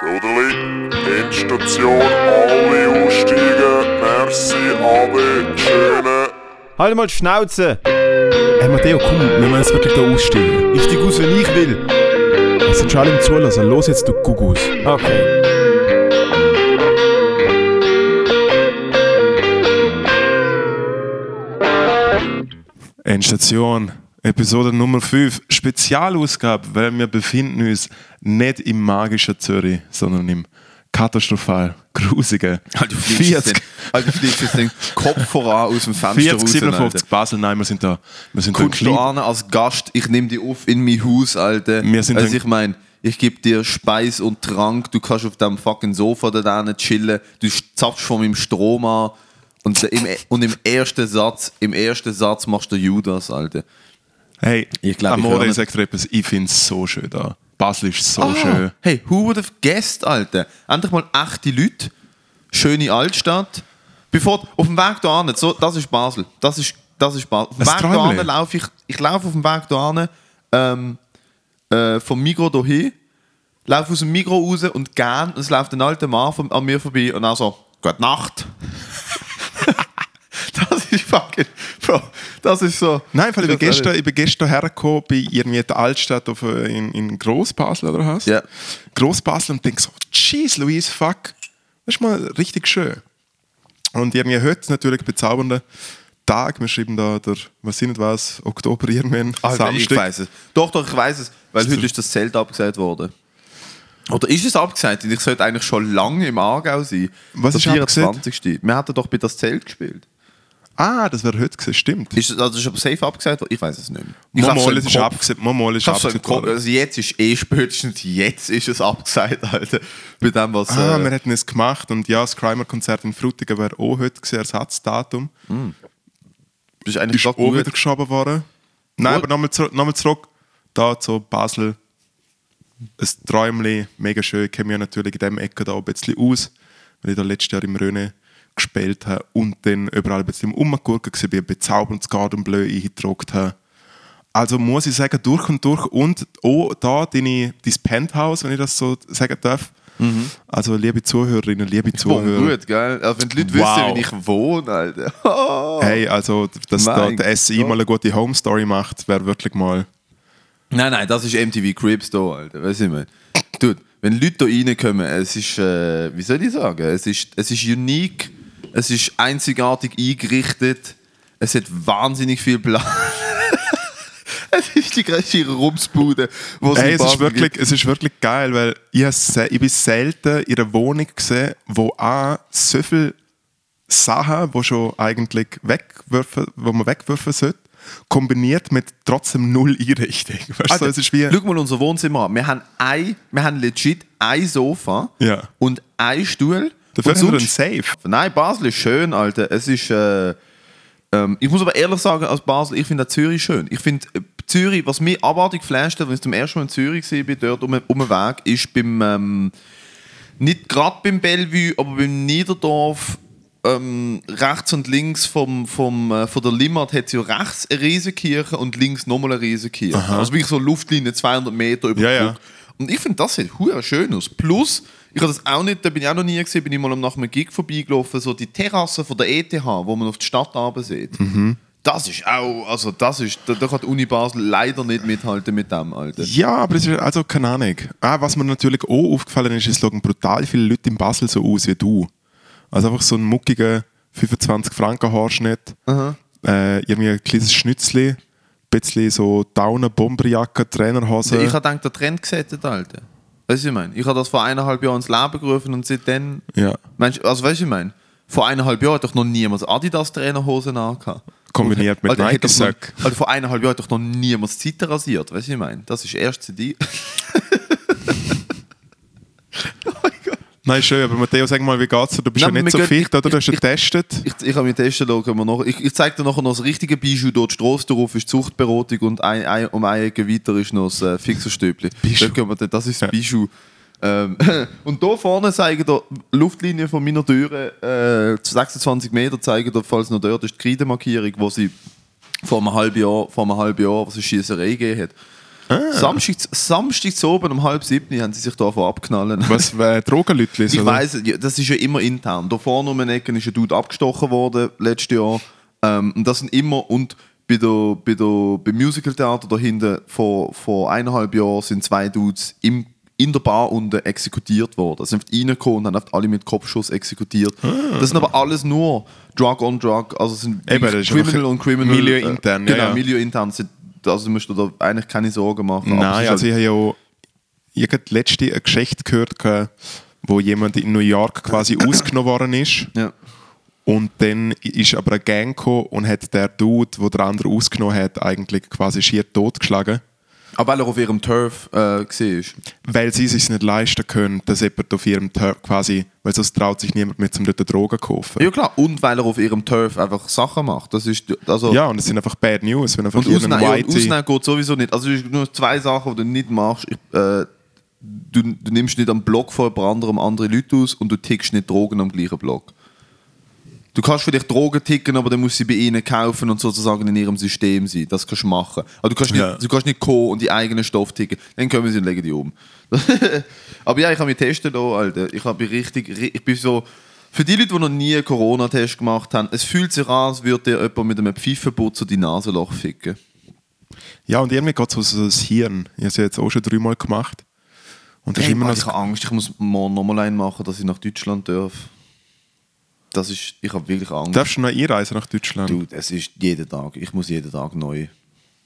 Soderli, Endstation, alle aussteigen. Merci, alle, schöne. Halt mal die Schnauze! Hey Matteo, komm, wir müssen jetzt wirklich da aussteigen. Ich steig aus, wenn ich will. Es sind schon alle im Zulassen. Los jetzt, du Gugus. Okay. Endstation, Episode Nummer 5, Spezialausgabe, weil wir befinden uns nicht im magischen Zürich, sondern im katastrophal grusigen Alter, jetzt 40, den, Alter, du fliegst jetzt den Kopf voran aus dem Fenster 40 raus, 57 Basel, nein, wir sind da. Wir sind da Kommst du an als Gast, ich nehme dich auf in mein Haus, Alter. Wir sind also ich meine, ich gebe dir Speis und Trank, du kannst auf dem fucking Sofa da drinnen chillen, du zapfst von meinem Strom an. Und im, und im ersten Satz, im ersten Satz machst du Judas, Alter. Hey, Ich glaub, ich Amore höre- sagt etwas, ich finde es so schön da. Basel ist so Ah, schön. Hey, who would have guessed, Alter? Endlich mal echte Leute, schöne Altstadt. Bevor, auf dem Weg da hin, so, das ist Basel. Das ist, das ist Basel. Auf dem Weg hin laufe ich, ich laufe auf dem Weg da hin, ähm, äh, vom Migros hierhin, laufe aus dem Migros raus und gern, es läuft ein alter Mann von, an mir vorbei und dann so, gute Nacht. ist fucking, Bro, das ist so. Nein, weil ich bin gestern, ich bin gestern hergekommen bei irgendwie der Altstadt auf, äh, in, in Großbasel oder was? Ja. Großbasel und denke so, jeez, Louise, fuck. Das ist mal richtig schön. Und irgendwie heute ist natürlich bezaubernder Tag. Wir schreiben da der, was sind was, Oktober irgendwann, Alter, ich Samstag. weiß es. Doch, doch, ich weiß es. Weil heute ist das Zelt abgesagt worden. Oder ist es abgesagt? Ich sollte eigentlich schon lange im Aargau sein. Was Der ist abgesagt? Wir hatten doch bei das Zelt gespielt. Ah, das wäre heute gewesen, stimmt. Ist also ist aber safe abgesagt worden? Ich weiß es nicht mehr. Ich Mal, mal, es ist abgesagt. Mal, mal, ist abgesagt worden. Also jetzt ist eh spätestens jetzt ist es abgesagt, Alter. Bei dem, was. Ah, äh, wir hätten es gemacht und ja, das Crimer-Konzert in Frutigen wäre auch heute gewesen, Ersatzdatum. ist eigentlich ist auch gut. wieder geschoben worden. Nein, Gut. aber nochmal zurück, nochmal zurück. Da zu Basel. Ein Träumchen, mega schön. Ich kenne mich ja natürlich in diesem Ecke da ein bisschen aus, weil ich da letztes Jahr im Röne gespielt habe und dann überall ein bisschen Umgurken war, ein bezauberndes Garden Bleu eingetragen habe. Also muss ich sagen, durch und durch und auch da deine, dein Penthouse, wenn ich das so sagen darf. Also liebe Zuhörerinnen, liebe Boah, Zuhörer. gut, gell? Also, wenn die Leute Wow. wissen, wie ich wohne, Alter. Oh. Hey, also, dass da der SI Gott. mal eine gute Home Story macht, wäre wirklich mal. Nein, nein, das ist MTV Cribs da, Alter. Weißt du, ich meine? Dude, wenn Leute da reinkommen, es ist, äh, wie soll ich sagen, es ist, es ist unique, es ist einzigartig eingerichtet, es hat wahnsinnig viel Platz. es ist die größte Rumsbude, wo Hey, es ist, wirklich, gibt. es ist wirklich geil, weil ich, ich bin selten in einer Wohnung gesehen, wo auch so viele Sachen, die schon eigentlich wegwerfen, wo man wegwerfen sollte, kombiniert mit trotzdem null Einrichtung. Weißt du, so, es ist wie. Schau mal unser Wohnzimmer an. Wir haben, ein, wir haben legit ein Sofa Ja. und ein Stuhl. Dafür wir einen sonst- Safe. Nein, Basel ist schön, Alter. Es ist. Äh, ähm, ich muss aber ehrlich sagen, als Basel, ich finde Zürich schön. Ich finde äh, Zürich, was mich abartig geflasht hat, als ich zum ersten Mal in Zürich war, dort um, um den Weg, ist beim. Ähm, nicht gerade beim Bellevue, aber beim Niederdorf. Ähm, rechts und links vom, vom, äh, von der Limmat hat es ja rechts eine Riesenkirche und links nochmal eine Riesenkirche. Also wirklich so Luftlinie 200 Meter über Ja, ja. Und ich finde, das sieht schön aus. Plus, ich habe das auch nicht, da bin ich auch noch nie gesehen, bin ich mal nach einem Gig vorbeigelaufen, so die Terrasse von der ETH, wo man auf die Stadt runter sieht. Mhm. Das ist auch, also das ist, da, da kann die Uni Basel leider nicht mithalten mit dem, Alter. Ja, aber es ist also keine Ahnung. Ah, was mir natürlich auch aufgefallen ist, es schauen brutal viele Leute in Basel so aus wie du. Also einfach so ein muckiger 25 Franken Haarschnitt, äh, irgendwie ein kleines Schnützli, ein bisschen so Downer, Bomberjacke, Trainerhose. Ich habe gedacht, der Trend gesetzt, Alter. Weißt du, ich meine? Ich habe das vor eineinhalb Jahren ins Leben gerufen und seitdem. Ja. Meinst, du- also, weißt du, ich meine? Vor eineinhalb Jahren hat doch noch niemand Adidas-Trainerhosen angehabt. Kombiniert mit Alter, Nike-Sack. Alter, vor eineinhalb Jahren hat doch noch niemand Zeiten rasiert. Weißt du, ich meine? Das ist erst zu dir. Nein, schön, aber Matteo, sag mal, wie geht's dir? Du bist Nein, ja nicht so gehen- fit, oder? Du hast ja ich- getestet. Ich, ich habe mich testen lassen, noch. Ich, ich zeige dir nachher noch das richtige Bijou dort. Die Strasse darauf ist die Zuchtberatung und ein, ein, um eine Ecke weiter ist noch das äh, Fixerstöbli. Dort Das ist das Ja. Bijou. Ähm, und hier vorne zeigen der Luftlinie von meiner Türe, äh, 26 Meter zeigen der, falls noch dort ist, die Kreidemarkierung, wo sie vor einem halben Jahr, vor einem halben Jahr, was eine Schießerei gegeben hat. Samstag, Samstag zu oben um halb sieben haben sie sich da abknallen. Was, äh, Drogenlütli? Ich weiß, das ist ja immer intern. Da vorne um den Ecken ist ein Dude abgestochen worden letztes Jahr. Ähm, und das sind immer und bei der, bei der, beim Musical-Theater da hinten vor, vor eineinhalb Jahren sind zwei Dudes im, in der Bar unten exekutiert worden. Sie sind reingekommen und haben einfach alle mit Kopfschuss exekutiert. Das sind aber alles nur Drug on Drug, also sind Ah. Eben, Criminal und Criminal. milieuintern, äh, ja, Genau, ja. milieuintern. sind- Also du musst dir da eigentlich keine Sorgen machen. Nein, also ich halt- habe ja ich habe letzte eine Geschichte gehört, wo jemand in New York quasi ausgenommen worden ist. ja. Und dann ist aber eine Gang gekommen und hat der Dude, der der andere ausgenommen hat, eigentlich quasi schier totgeschlagen. Aber weil er auf ihrem Turf äh, war. Weil sie es sich nicht leisten können, dass jemand auf ihrem Turf quasi, weil sonst traut sich niemand mehr zum dort Drogen zu kaufen. Ja klar, und weil er auf ihrem Turf einfach Sachen macht. Das ist, also, Ja, und es sind einfach Bad News, wenn einfach und ausnehmen, ja, ausnehmen geht sowieso nicht. Also es sind nur zwei Sachen, die du nicht machst. Äh, du, du nimmst nicht am Block von jemand anderem andere Leute aus und du tickst nicht Drogen am gleichen Block. Du kannst vielleicht Drogen ticken, aber dann musst du sie bei ihnen kaufen und sozusagen in ihrem System sein. Das kannst du machen. Aber du kannst nicht, Ja. du kannst nicht kommen und die eigenen Stoff ticken. Dann können sie und legen die um. aber ja, ich habe mich testen da, Alter. Ich habe richtig, ri- ich bin so... Für die Leute, die noch nie einen Corona-Test gemacht haben, es fühlt sich an, als würde dir jemand mit einem Pfeifenputzer die Nasenloch ficken. Ja, und irgendwie geht es so das Hirn. Ich habe es jetzt auch schon dreimal gemacht. Und das ist Hey, immer noch ich habe Angst, ich muss morgen nochmal einen machen, dass ich nach Deutschland darf. Das ist, ich habe wirklich Angst. Darfst du noch einreisen nach Deutschland? Dude, es ist jeden Tag, ich muss jeden Tag neu,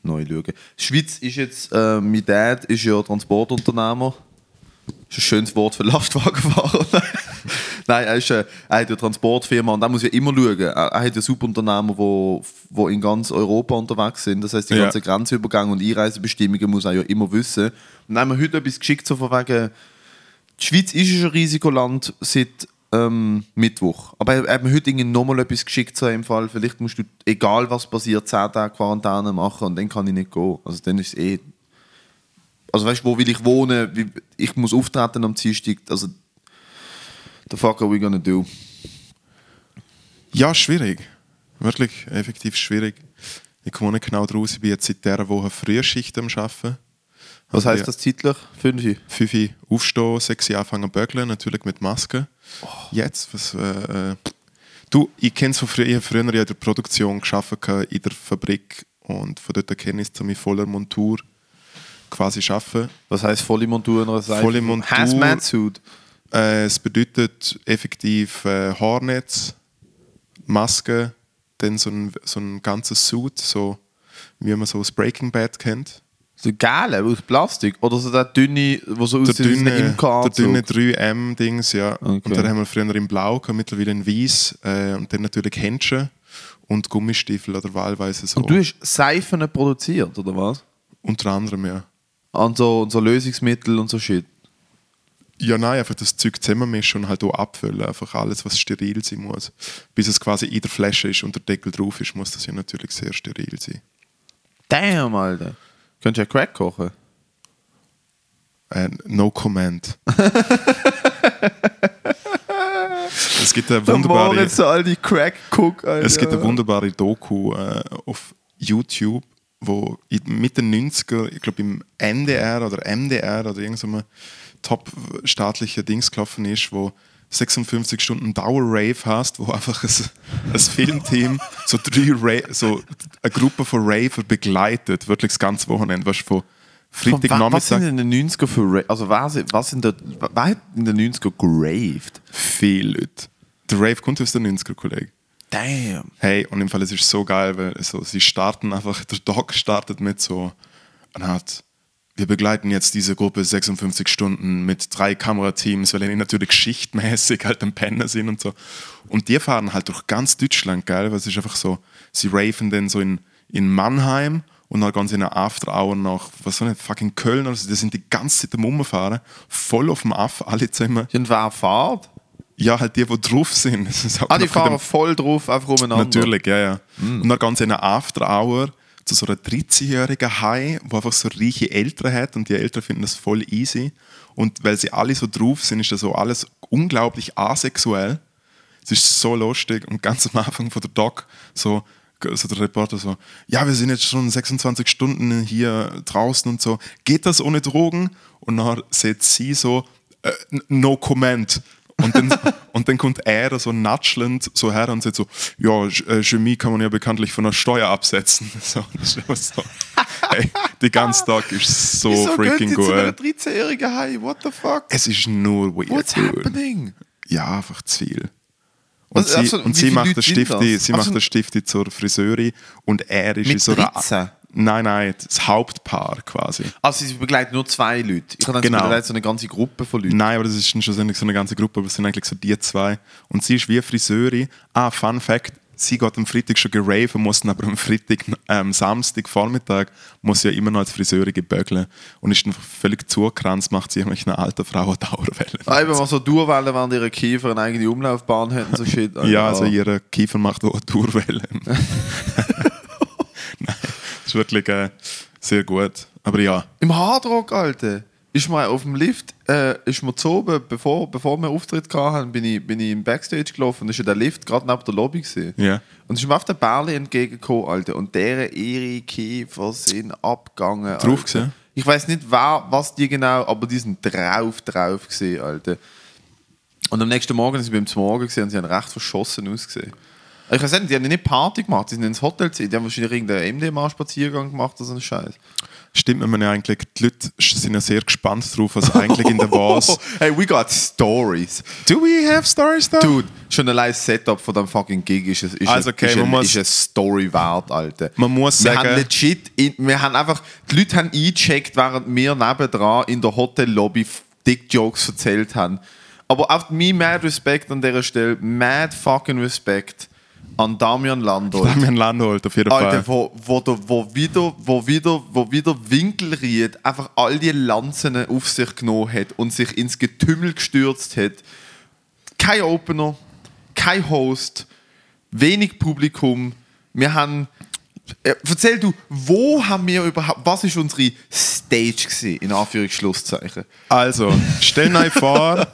neu schauen. Die Schweiz ist jetzt, äh, mein Dad ist ja Transportunternehmer. Das ist ein schönes Wort für Lastwagenfahrer. Nein, er, ist, äh, er hat eine Transportfirma und er muss ja immer schauen. Er, er hat ja Subunternehmer, wo, wo in ganz Europa unterwegs sind. Das heißt, die Ja. ganzen Grenzübergänge und Einreisebestimmungen muss er ja immer wissen. Und dann haben wir heute etwas geschickt, so von wegen, die Schweiz ist ja ein Risikoland seit ähm, Mittwoch. Aber er hat mir heute irgendwie nochmal etwas geschickt, so im Fall. Vielleicht musst du, egal was passiert, 10 Tage Quarantäne machen und dann kann ich nicht gehen. Also dann ist es eh. Also weißt du, wo will ich wohnen? Ich muss auftreten am Dienstag. Also, the fuck are we gonna do? Ja, schwierig. Wirklich, effektiv schwierig. Ich komme nicht genau draus. Ich bin jetzt seit dieser Woche Frühschicht am Arbeiten. Was Also heißt ja, das zeitlich? Fünf? 5 Uhr aufstehen, 6 Uhr anfangen zu bögeln, natürlich mit Maske. Oh. Jetzt, was... Äh, äh, du, ich kenne es von früher, ich habe früher in der Produktion gearbeitet, in der Fabrik und von dort kenne ich es, zu mit voller Montur quasi arbeiten. Was heißt volle Montur Seite? Volle Montur. Hazmat-Suit. Äh, es bedeutet effektiv äh, Haarnetz, Maske, dann so ein, so ein ganzes Suit, so wie man so das Breaking Bad kennt. So geil, aus Plastik? Oder so der dünne, wo so Der aussieht wie ein dünne, der dünne 3M-Dings, ja. Okay. Und dann haben wir früher in Blau, mittlerweile in Weiß äh, und dann natürlich Händchen und Gummistiefel oder wahlweise so. Und du hast Seifen produziert, oder was? Unter anderem, ja. Und so, und so Lösungsmittel und so Shit. Ja, nein, einfach das Zeug zusammenmischen und halt auch abfüllen. Einfach alles, was steril sein muss. Bis es quasi in der Flasche ist und der Deckel drauf ist, muss das ja natürlich sehr steril sein. Damn, Alter. Könntest du ja Crack kochen? Äh, no comment. es gibt eine wunderbare, so all die Crack cook, Alter. es gibt eine wunderbare Doku äh, auf YouTube, wo in, mit den 90er, ich glaube im NDR oder MDR oder irgend so ein top staatlicher Dings gelaufen ist, wo 56 Stunden Dauer-Rave hast, wo einfach ein, ein Filmteam so, drei Ra so eine Gruppe von Raver begleitet, wirklich das ganze Wochenende, weißt du, von Von wa- was sind in den 90er für Ra Also was, was sind dort, wer hat in den 90er geraved? viele Leute. Der Rave kommt aus den 90er, Kollege. Damn. Hey, und im Fall es ist so geil, weil so, sie starten einfach, der Doc startet mit so, und hat, wir begleiten jetzt diese Gruppe 56 Stunden mit drei Kamerateams, weil die natürlich schichtmäßig halt am Penner sind und so. Und die fahren halt durch ganz Deutschland, geil, weil es ist einfach so, sie raven dann so in, in Mannheim und dann ganz in einer After Hour nach, was soll ich, fucking Köln, also die sind die ganze Zeit am Rumfahren, voll auf dem Aff, alle zusammen. Und wer fährt? Ja, halt die, die drauf sind. Ah, die fahren voll drauf, einfach umeinander. Natürlich, ja, ja. Mm. Und dann ganz in einer After Hour zu so einer 13-jährigen Hai, wo einfach so reiche Eltern hat und die Eltern finden das voll easy. Und weil sie alle so drauf sind, ist das so alles unglaublich asexuell. Es ist so lustig und ganz am Anfang von der Doc so also der Reporter so, ja, wir sind jetzt schon 26 Stunden hier draußen und so. Geht das ohne Drogen? Und dann sieht sie so, äh, no comment. Und dann, und dann kommt er so natschelnd so her und sagt so, ja, äh, Chemie kann man ja bekanntlich von der Steuer absetzen. So, das ist so. Hey, die ganze Tag ist so Wieso freaking gut. 13-jährigen Heim? What the fuck? Es ist nur weird. What's dude. happening? Ja, einfach zu viel. Und Also, sie, also, und sie macht Stifti, sie Also- macht den Stifti zur Friseurin und er ist in so einer. 13? Nein, nein, das Hauptpaar quasi. Also sie begleiten nur zwei Leute. Ich habe dann Genau. so eine ganze Gruppe von Leuten. Nein, aber das ist schon so eine so eine ganze Gruppe, aber es sind eigentlich so die zwei. Und sie ist wie Friseurin. Ah, Fun Fact, sie geht am Freitag schon geraven, muss dann aber am Freitag, ähm, Samstag, Vormittag, muss sie ja immer noch als Friseurin gebögeln. Und ist dann völlig zugekranzt, macht sie irgendwelche alten Frauen Dauerwellen. Ah, Eben mal so Durchwellen, während ihre Kiefer eine eigene Umlaufbahn hätten, so shit. Ja, also ihre Kiefer macht auch das ist wirklich äh, sehr gut. Aber ja, Im Hardrock, Alter, ist mir auf dem Lift, äh, ist mir zu oben, bevor, bevor wir Auftritt hatten, bin ich, bin ich im Backstage gelaufen und ist der Lift gerade neben der Lobby gesehen. Ja. Und ist mir auf der Bärli entgegengekommen, Alter, und deren ihre Kiefer sind abgegangen. Drauf Alter. gesehen? Ich weiß nicht, wer, was die genau, aber die sind drauf, drauf gesehen, Alter. Und am nächsten Morgen sind sie beim Morgen gesehen und sie haben recht verschossen ausgesehen. Ich weiß nicht, die haben nicht Party gemacht, die sind ins Hotel gesehen, die haben wahrscheinlich irgendeinen MDMA-Spaziergang gemacht oder so einen Scheiß. stimmt man ja eigentlich, die Leute sind ja sehr gespannt drauf, was eigentlich in der was. Hey, we got stories. Do we have stories though? Dude, schon allein das Setup von dem fucking Gig ist, ist, Also, okay, ist, man ein, muss- ist eine Story wert, Alter. Man muss wir sagen- Haben legit, wir haben einfach, die Leute haben eingecheckt, während wir nebendran in der Hotellobby Dick-Jokes erzählt haben. Aber auf me mad Respekt an dieser Stelle, mad fucking Respekt an Damian Landolt. Damian Landolt auf jeden Alter, Fall. wo, wo, der, wo, wieder, wo, wieder, wo wieder Winkelried einfach all die Lanzen auf sich genommen hat und sich ins Getümmel gestürzt hat. Kein Opener, kein Host, wenig Publikum. Wir haben. Äh, erzähl du, wo haben wir überhaupt. Was ist unsere Stage gewesen, in Anführungsschlusszeichen? Also, stell euch vor,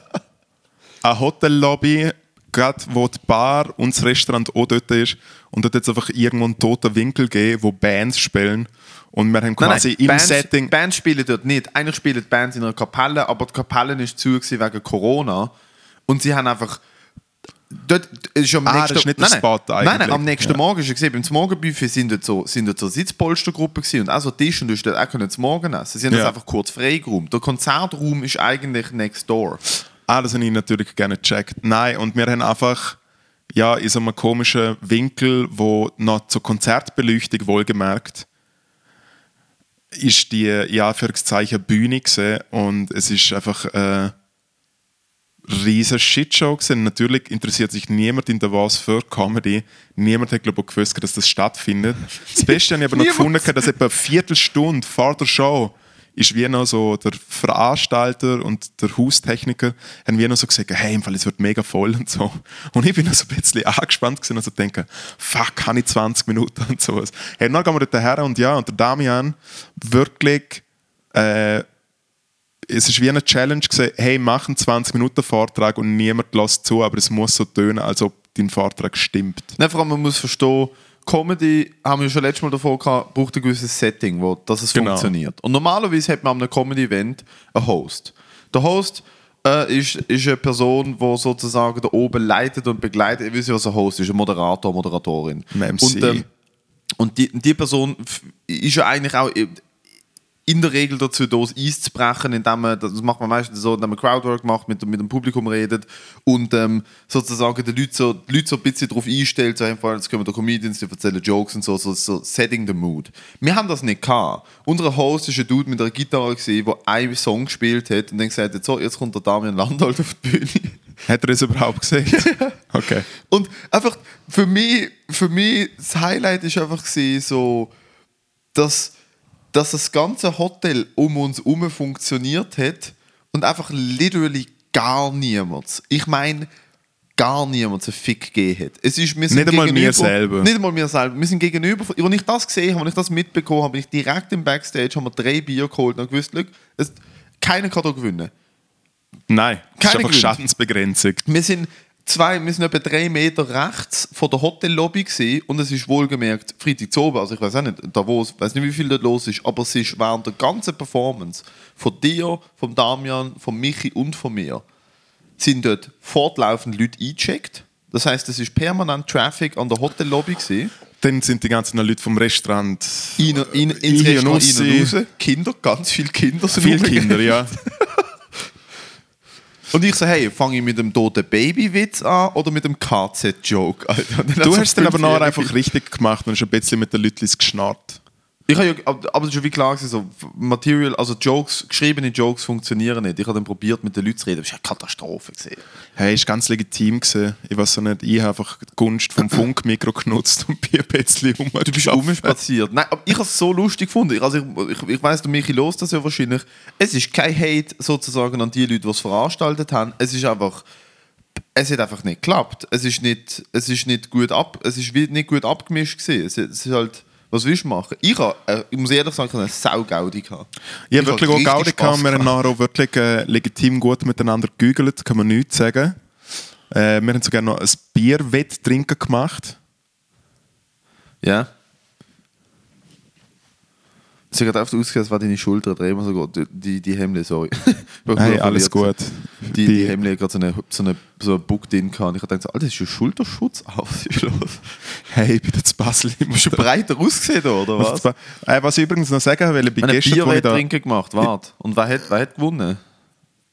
eine Hotellobby, gerade wo die Bar und das Restaurant auch dort ist, und dort es einfach irgendwo einen toten Winkel gegeben, wo Bands spielen. Und wir haben quasi im Bands, Setting. Bands spielen dort nicht. Eigentlich spielen die Bands in einer Kapelle, aber die Kapelle ist zu wegen Corona. Und sie haben einfach. Dort ist am Ah, nächsten, das ist nicht der nein, Spot nein, nein, eigentlich. am nächsten Ja. Morgen ist gesehen, beim Morgenbuffet sind dort so, sind dort so Sitzpolstergruppen und auch so Tisch und du hast dort auch können Morgen essen. Sie haben das Ja. einfach kurz freigeräumt. Der Konzertraum ist eigentlich next door. Ah, das habe ich natürlich gerne gecheckt. Nein, und wir haben einfach ja, in so einem komischen Winkel, wo noch zur Konzertbeleuchtung wohlgemerkt ist die, ja, Anführungszeichen, Bühne gewesen und es ist einfach eine riesige Shitshow gewesen. Natürlich interessiert sich niemand in der was für Comedy. Niemand hat, glaube ich, gewusst, dass das stattfindet. Das Beste habe ich aber noch gefunden, dass etwa eine Viertelstunde vor der Show ist wie noch so der Veranstalter und der Haustechniker haben wie noch so gesagt, hey, im Fall, es wird mega voll und so. Und ich bin noch so ein bisschen angespannt gewesen und so denke, fuck, kann ich 20 Minuten und sowas. Hey, dann gehen wir dort her und ja, und der Damian wirklich, äh, es ist wie eine Challenge gewesen, hey, mach einen 20 Minuten Vortrag und niemand lässt zu, aber es muss so tönen, als ob dein Vortrag stimmt. Nein, vor allem, man muss verstehen, Comedy, haben wir schon letztes Mal davor gehabt, braucht ein gewisses Setting, wo dass es Genau. funktioniert. Und normalerweise hat man an einem Comedy-Event einen Host. Der Host äh, ist, ist eine Person, die sozusagen da oben leitet und begleitet. Ihr wisst ja, was ein Host ist, ein Moderator, Moderatorin. Ein MC. Und, ähm, und die, die Person ist ja eigentlich auch in der Regel dazu da, das Eis zu brechen, indem man, das macht man meistens so, indem man Crowdwork macht, mit, dem- mit dem Publikum redet und ähm, sozusagen die Leute, so, die Leute so ein bisschen darauf einstellt, so, allem, jetzt kommen da Comedians, die erzählen Jokes und so, so, so setting the mood. Wir haben das nicht gehabt. Unser Host ist ein Dude mit einer Gitarre gewesen, der einen Song gespielt hat und dann gesagt hat, so, jetzt kommt der Damian Landolt auf die Bühne. Hat er es überhaupt gesehen? Okay. Und einfach für mich, für mich das Highlight ist einfach so, dass, dass das ganze Hotel um uns herum funktioniert hat und einfach literally gar niemand, ich meine gar niemand einen Fick gegeben hat. Es ist, wir sind Nicht einmal mir selber. Nicht einmal mir selber. Wir sind gegenüber, als ich das gesehen habe, als ich das mitbekommen habe, bin ich direkt im Backstage, haben wir drei Bier geholt und gewusst, look, es, keiner kann da gewinnen. Nein, das ist Keine einfach. Schadensbegrenzung. Wir sind zwei, wir sind etwa drei Meter rechts von der Hotellobby gewesen, und es ist wohlgemerkt Freitag zu oben, also ich weiß auch nicht, Davos, weiß nicht, wie viel dort los ist, aber es ist während der ganzen Performance von dir, von Damian, von Michi und von mir, sind dort fortlaufend Leute eingecheckt. Das heißt, es ist permanent Traffic an der Hotellobby gewesen. Dann sind die ganzen Leute vom Restaurant. In, in, ins und Restaurant rein und raus. Kinder, ganz viele Kinder sind Viele. Kinder, ja. Und ich so, hey, fange ich mit dem toten Babywitz an oder mit dem KZ-Joke? Du hast es dann aber nachher einfach richtig gemacht und hast ein bisschen mit den Leuten geschnarrt. Ich habe ja, aber es schon wie klar gewesen, so Material, also Jokes, geschriebene Jokes funktionieren nicht. Ich habe dann probiert, mit den Leuten zu reden. Das war eine Katastrophe. Gewesen. Hey, ist ganz legitim gewesen. Ich weiß so nicht, ich habe einfach die Gunst vom Funkmikro genutzt und bin ein bisschen um. Du bist rumspaziert. Nein, aber ich habe es so lustig gefunden. Ich- Also ich, ich, ich weiss, der Michi los das ja wahrscheinlich. Es ist kein Hate sozusagen an die Leute, die es veranstaltet haben. Es ist einfach, es hat einfach nicht geklappt. Es ist nicht, es ist nicht gut ab, es ist nicht gut abgemischt gewesen. Es, es ist halt, was willst du machen? Ich, habe, äh, ich muss ehrlich sagen, ich habe eine Saugaudi gehabt. Ich habe wirklich auch Gaudi gehabt. Wir haben nachher auch wirklich äh, legitim gut miteinander gegügelt, kann man nichts sagen. Äh, wir haben sogar noch ein Bierwetttrinken gemacht. Ja. Es hat gerade oft ausgesehen, als wäre deine Schulter drehen wir so gut. Die, die Hemle, sorry. War Hey, alles gut. Die, die Hemle hat gerade so eine, so eine, so einen Bug drin gehabt. Ich habe gedacht, so, Alter, das ist ein Schulterschutz. Los? Hey, ich bin jetzt Basel. Ich muss du breiter ausgesehen, da, oder was? was? Äh, was ich übrigens noch sagen will, ich bin gestern, wo ich da, gemacht, warte. Und wer hat, wer hat gewonnen?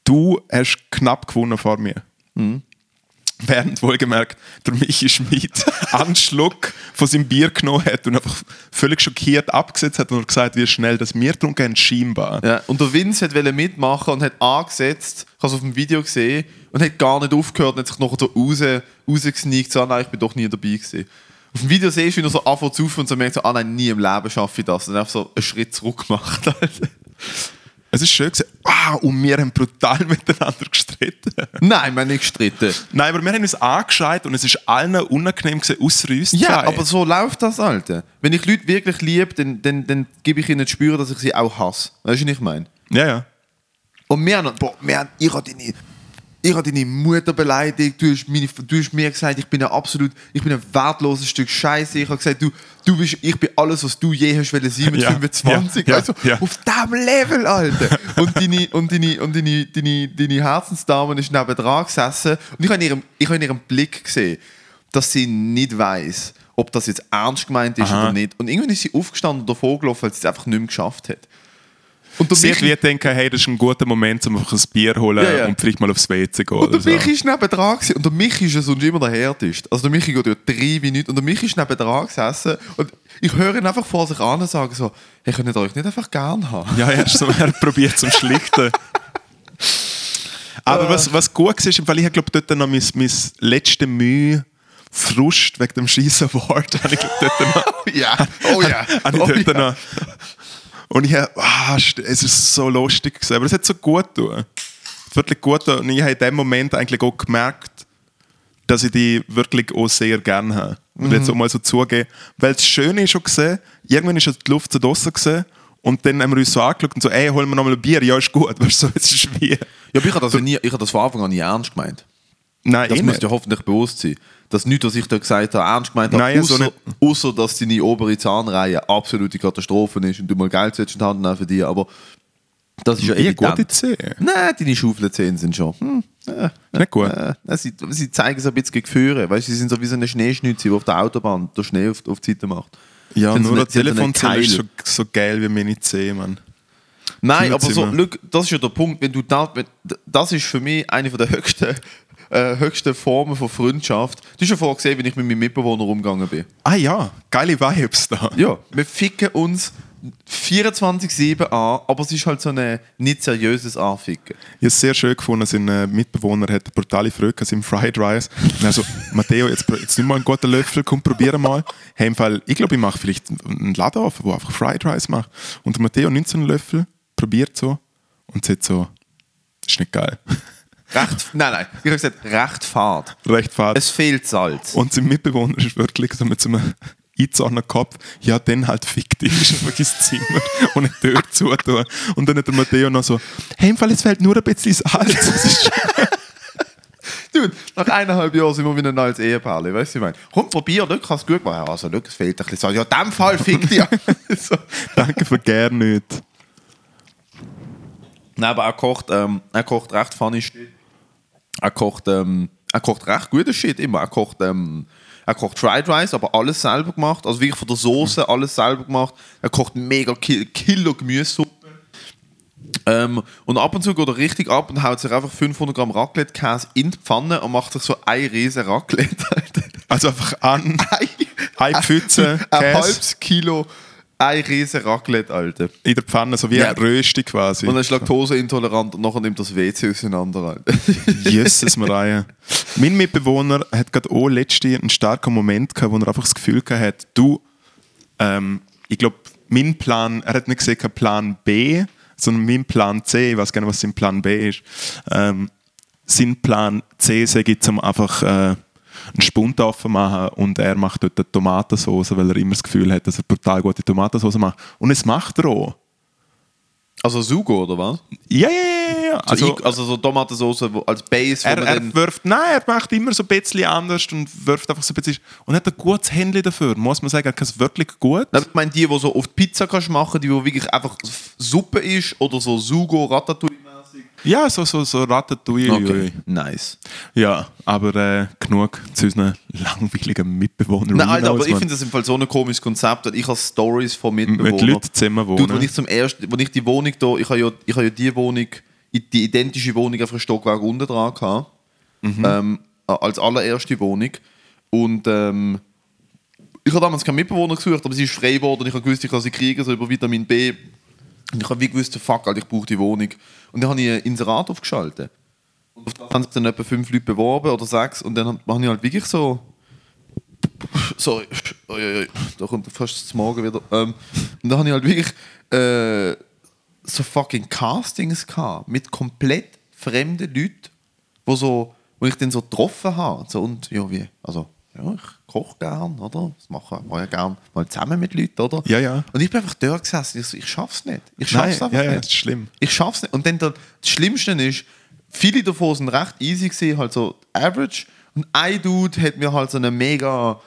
du hast knapp gewonnen vor mir. Mhm. Während wohlgemerkt der Michi Schmid einen Schluck von seinem Bier genommen hat und einfach völlig schockiert abgesetzt hat und gesagt, wie schnell das wir getrunken haben, scheinbar. Ja, und der Vince hat wollte mitmachen und hat angesetzt, ich habe es auf dem Video gesehen, und hat gar nicht aufgehört und hat sich nachher so raus, rausgesneakt, so, ah, nein, ich bin doch nie dabei gewesen. Auf dem Video siehst du, wie er so anfängt zu und so merkt, so, ah nein, nie im Leben schaffe ich das. Und dann einfach so einen Schritt zurück gemacht. Es ist schön gewesen. Ah, und wir haben brutal miteinander gestritten. nein, wir haben nicht gestritten. Nein, aber wir haben uns angeschaut und es ist allen unangenehm gewesen, außer uns Ja, zwei. aber so läuft das, Alter. Wenn ich Leute wirklich liebe, dann, dann, dann gebe ich ihnen zu spüren, dass ich sie auch hasse. Weißt du, was ich meine? Ja, ja. Und wir haben, boah, wir haben, ich habe deine, ich habe deine Mutter beleidigt, du hast, meine, du hast mir gesagt, ich bin ein absolut, ich bin ein wertloses Stück Scheiße. Ich habe gesagt, du, du bist, ich bin alles, was du je hast wollen sein mit Ja, 25. ja, also ja. auf diesem Level, Alter. Und deine, und deine, und deine, deine, deine Herzensdame ist neben dran gesessen und ich habe in ihrem, ich habe in ihrem Blick gesehen, dass sie nicht weiß, ob das jetzt ernst gemeint ist Aha. oder nicht. Und irgendwann ist sie aufgestanden und davor gelaufen, weil sie es einfach nicht mehr geschafft hat. Und Sie Michi- wird denken, hey, das ist ein guter Moment, um einfach ein Bier zu holen Ja, ja. und vielleicht mal aufs WC zu gehen. Und der so. Michi ist nebendran gewesen. Und der Michi ist ja sonst immer der härteste. Also der Michi geht ja drei Minuten und der Michi ist nebendran gesessen und ich höre ihn einfach vor sich an und sage so, hey, könnt ihr euch nicht einfach gern haben? Ja, ist so, er probiert zum Schlichten. Aber was, was gut war, weil ich habe, glaube dort noch mein, mein letzte Mühe Frust wegen dem scheiß Award habe ich dort noch, ja, oh ja. habe ich oh dort ja. noch und ich habe, ah, es ist so lustig gewesen, aber es hat so gut getan. Wirklich gut getan. und ich habe in dem Moment eigentlich auch gemerkt, dass ich die wirklich auch sehr gerne habe. Und jetzt auch mal so zugeben. Weil das Schöne ist schon gesehen, irgendwann ist die Luft so draussen gesehen und dann haben wir uns so angeschaut und so, ey, holen wir nochmal ein Bier, ja, ist gut. Weißt du, so, es ist wie. Ja, aber ich habe das, nie, ich habe das von Anfang an nie ernst gemeint. Nein, Das eh muss dir hoffentlich bewusst sein. Dass nichts, was ich da gesagt habe, ernst gemeint habe, Nein, so außer, nicht. außer dass deine obere Zahnreihe absolute Katastrophe ist und du mal Geld solltest in die Hand nehmen für dich. Aber das ist ja Eh, gute Zähne. Nein, deine Schaufelzähne sind schon. Hm, äh, nicht gut. äh, sie, sie zeigen so ein bisschen Gefühle. Weißt, sie sind so wie so eine Schneeschnitze, die auf der Autobahn der Schnee auf, auf die Seite macht. Ja, Sind nur so so einen Telefonzelle ist Keil. so, so geil wie meine Zähne, Mann. Nein, aber so, look, das ist ja der Punkt, wenn du da, das ist für mich eine der höchsten, äh, höchsten Formen von Freundschaft. Du hast ja vorher gesehen, wie ich mit meinem Mitbewohner umgegangen bin. Ah ja, geile Vibes da. Ja, wir ficken uns 24-7 an, aber es ist halt so ein nicht seriöses Anficken. Ich habe es sehr schön gefunden, sein äh, Mitbewohner hat brutale Freude an seinem Fried Rice. Und also, Matteo, jetzt, jetzt nimm mal einen guten Löffel, komm, probier mal. Hey, im Fall, ich glaube, ich mache vielleicht einen Laden auf, der einfach Fried Rice macht. Und der Matteo nimmt so einen Löffel, probiert so und sagt so, das ist nicht geil. Recht, nein, nein, ich habe gesagt, recht fad. Recht fad. Es fehlt Salz. Und sein Mitbewohner ist wirklich so mit so einem eingezogenen Kopf, ja, dann halt fick dich, ist einfach ins Zimmer und eine Tür zutun. Und dann hat der Matteo noch so, hey, im Fall, es fehlt nur ein bisschen Salz. Dude, nach eineinhalb Jahren sind wir wieder ein neues Ehepaar. Weißt du, was ich meine? Komm, probier, schau, kannst gut machen. Also, schau, es fehlt ein bisschen. So, Ja, in dem Fall fick dich. so. Danke für gern nicht. Nein, aber er kocht, ähm, er kocht recht funny Shit. Er kocht, ähm, er kocht recht guten Shit immer. Er kocht, ähm, er kocht Fried Rice, aber alles selber gemacht. Also wirklich von der Soße alles selber gemacht. Er kocht mega Ki Kilo Gemüsesuppe. Ähm, und ab und zu geht er richtig ab und haut sich einfach 500 Gramm Raclette-Käse in die Pfanne und macht sich so ein riesen Raclette. Also einfach an, eine Pfütze, ein halbes Kilo, ein riesen Raclette, Alter. in der Pfanne, so wie Ja. eine Rösti quasi. Und er ist laktoseintolerant und nachher nimmt das WC auseinander, Alter. Jesus Maria. Mein Mitbewohner hat gerade auch letztens einen starken Moment gehabt, wo er einfach das Gefühl hat, du, ähm, ich glaube, mein Plan, er hat nicht gesagt, kein Plan B, sondern mein Plan C, ich weiß gar nicht, was sein Plan B ist. Ähm, sein Plan C sage ich, um einfach äh, einen Spund offen machen und er macht dort eine Tomatensauce, weil er immer das Gefühl hat, dass er brutal gute Tomatensauce macht. Und es macht er auch. Also Sugo, oder was? Ja, ja, ja, ja. Also, Also, also so Tomatensauce als Base, Er, er wirft, nein, er macht immer so ein bisschen anders und wirft einfach so ein bisschen. Und hat ein gutes Händchen dafür, muss man sagen. Er kann es wirklich gut. Nein, Ich meine, die, die so die Pizza kannst machen, die wo wirklich einfach Suppe ist oder so Sugo, Ratatouille-mäßig. Ja, so, so, so Ratatouille. nice. Ja, aber äh, genug zu unseren langweiligen Mitbewohnern. Nein, aber ich finde das im Fall so ein komisches Konzept. und Ich habe Stories von Mitbewohnern. Mit Leuten zusammen wohnen. Dude, wenn ich zum ersten, wenn ich die Wohnung da, ich habe ja, ich habe ja die Wohnung, die identische Wohnung einfach ein Stockwerk unten dran gehabt, Mhm. ähm, als allererste Wohnung. Und ähm, ich habe damals keinen Mitbewohner gesucht, aber sie ist frei geworden und ich habe gewusst, ich kann sie kriegen, so über Vitamin B. Und ich habe wie gewusst, fuck, Alter, ich brauche die Wohnung. Und dann habe ich ein Inserat aufgeschaltet. Und auf das haben sich dann etwa fünf Leute beworben oder sechs und dann habe ich halt wirklich so sorry, oi, oi, da kommt fast das Morgen wieder. Ähm, und da habe ich halt wirklich äh, so fucking Castings gehabt mit komplett fremden Leuten, wo, so, wo ich dann so getroffen habe. So, und ja, wie, also, ja, ich koche gern, oder? Das mache ich ja gern mal zusammen mit Leuten, oder? Ja, ja. Und ich bin einfach dort gesessen, ich, so, ich schaff's nicht. Ich Nein, schaff's einfach ja, ja, nicht. das ist schlimm. Ich schaff's nicht. Und dann das Schlimmste ist, viele davon sind recht easy gesehen, halt so average. Und ein Dude hat mir halt so eine mega,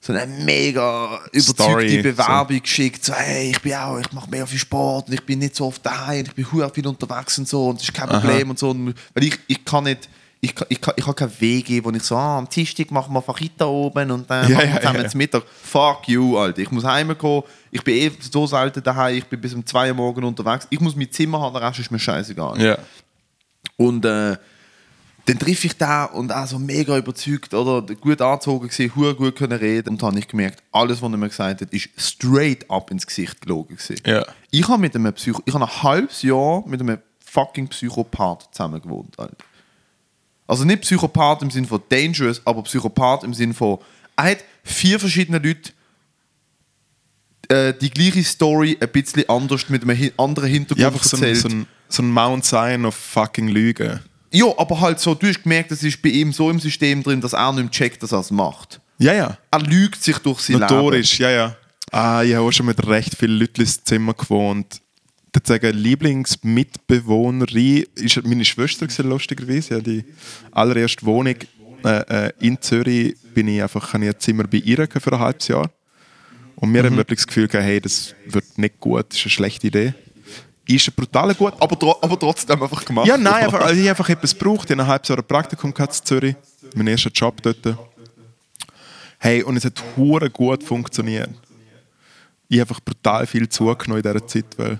so eine mega Story, überzeugte Bewerbung geschickt. So, hey, ich bin auch, ich mache mega viel Sport und ich bin nicht so oft daheim, ich bin hure viel unterwegs und so und das ist kein Problem und so. Und, weil ich, ich kann nicht, ich, ich, ich habe keinen Weg geben, wo ich so, ah, am Tischstück machen wir Fajita oben und dann Ja, machen wir ja, zusammen ja. zum Mittag. Fuck you, Alter. Ich muss heimkommen. Ich bin eh so selten daheim. Ich bin bis um 2 Uhr morgens unterwegs. Ich muss mein Zimmer haben, der Rest ist mir scheißegal. Ja. Und äh, dann treffe ich da und auch so mega überzeugt, oder? Gut angezogen gewesen, hure gut können reden. Und dann habe ich gemerkt, alles, was er mir gesagt hat, ist straight up ins Gesicht gelogen gewesen. Ja. Ich habe mit einem Psycho ich habe ein halbes Jahr mit einem fucking Psychopath zusammen gewohnt, Alter. Also nicht Psychopath im Sinn von dangerous, aber Psychopath im Sinn von, er hat vier verschiedene Leute äh, die gleiche Story ein bisschen anders mit einem anderen Hintergrund Ja, einfach erzählt. so, ein, so ein Mount Zion of fucking Lügen. Ja, aber halt so, du hast gemerkt, das ist bei ihm so im System drin, dass er nicht mehr checkt, dass er es macht. Ja, ja. Er lügt sich durch sein Notorisch, ja, ja. Ah, ich habe auch schon mit recht vielen Leuten ins Zimmer gewohnt. Ich würde sagen, Lieblingsmitbewohnerin ist meine Schwester, gewesen, lustigerweise. Ja, die allererste Wohnung äh, äh, in Zürich bin ich einfach, habe ich ein Zimmer bei ihr für ein halbes Jahr. Und wir haben wirklich das Gefühl gehabt, hey, das wird nicht gut, das ist eine schlechte Idee. Ist eine brutale gut. Aber, tro aber trotzdem einfach gemacht. ja, nein, einfach, also ich habe einfach etwas gebraucht. Ich habe ein halbes Jahr ein Praktikum gehabt in Zürich. Mein erster Job dort. Hey, und es hat hure gut funktioniert. Ich habe einfach brutal viel zugenommen in dieser Zeit, weil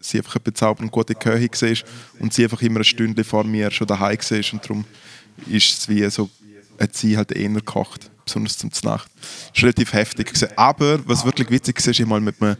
sie einfach eine bezaubernd gute Köchin war und sie einfach immer ein Stündchen vor mir schon daheim war. Und darum ist es wie so, hat sie halt eher gekocht, besonders zum Nacht. Das war relativ heftig. Aber was wirklich witzig war, ist, ich mal mit einem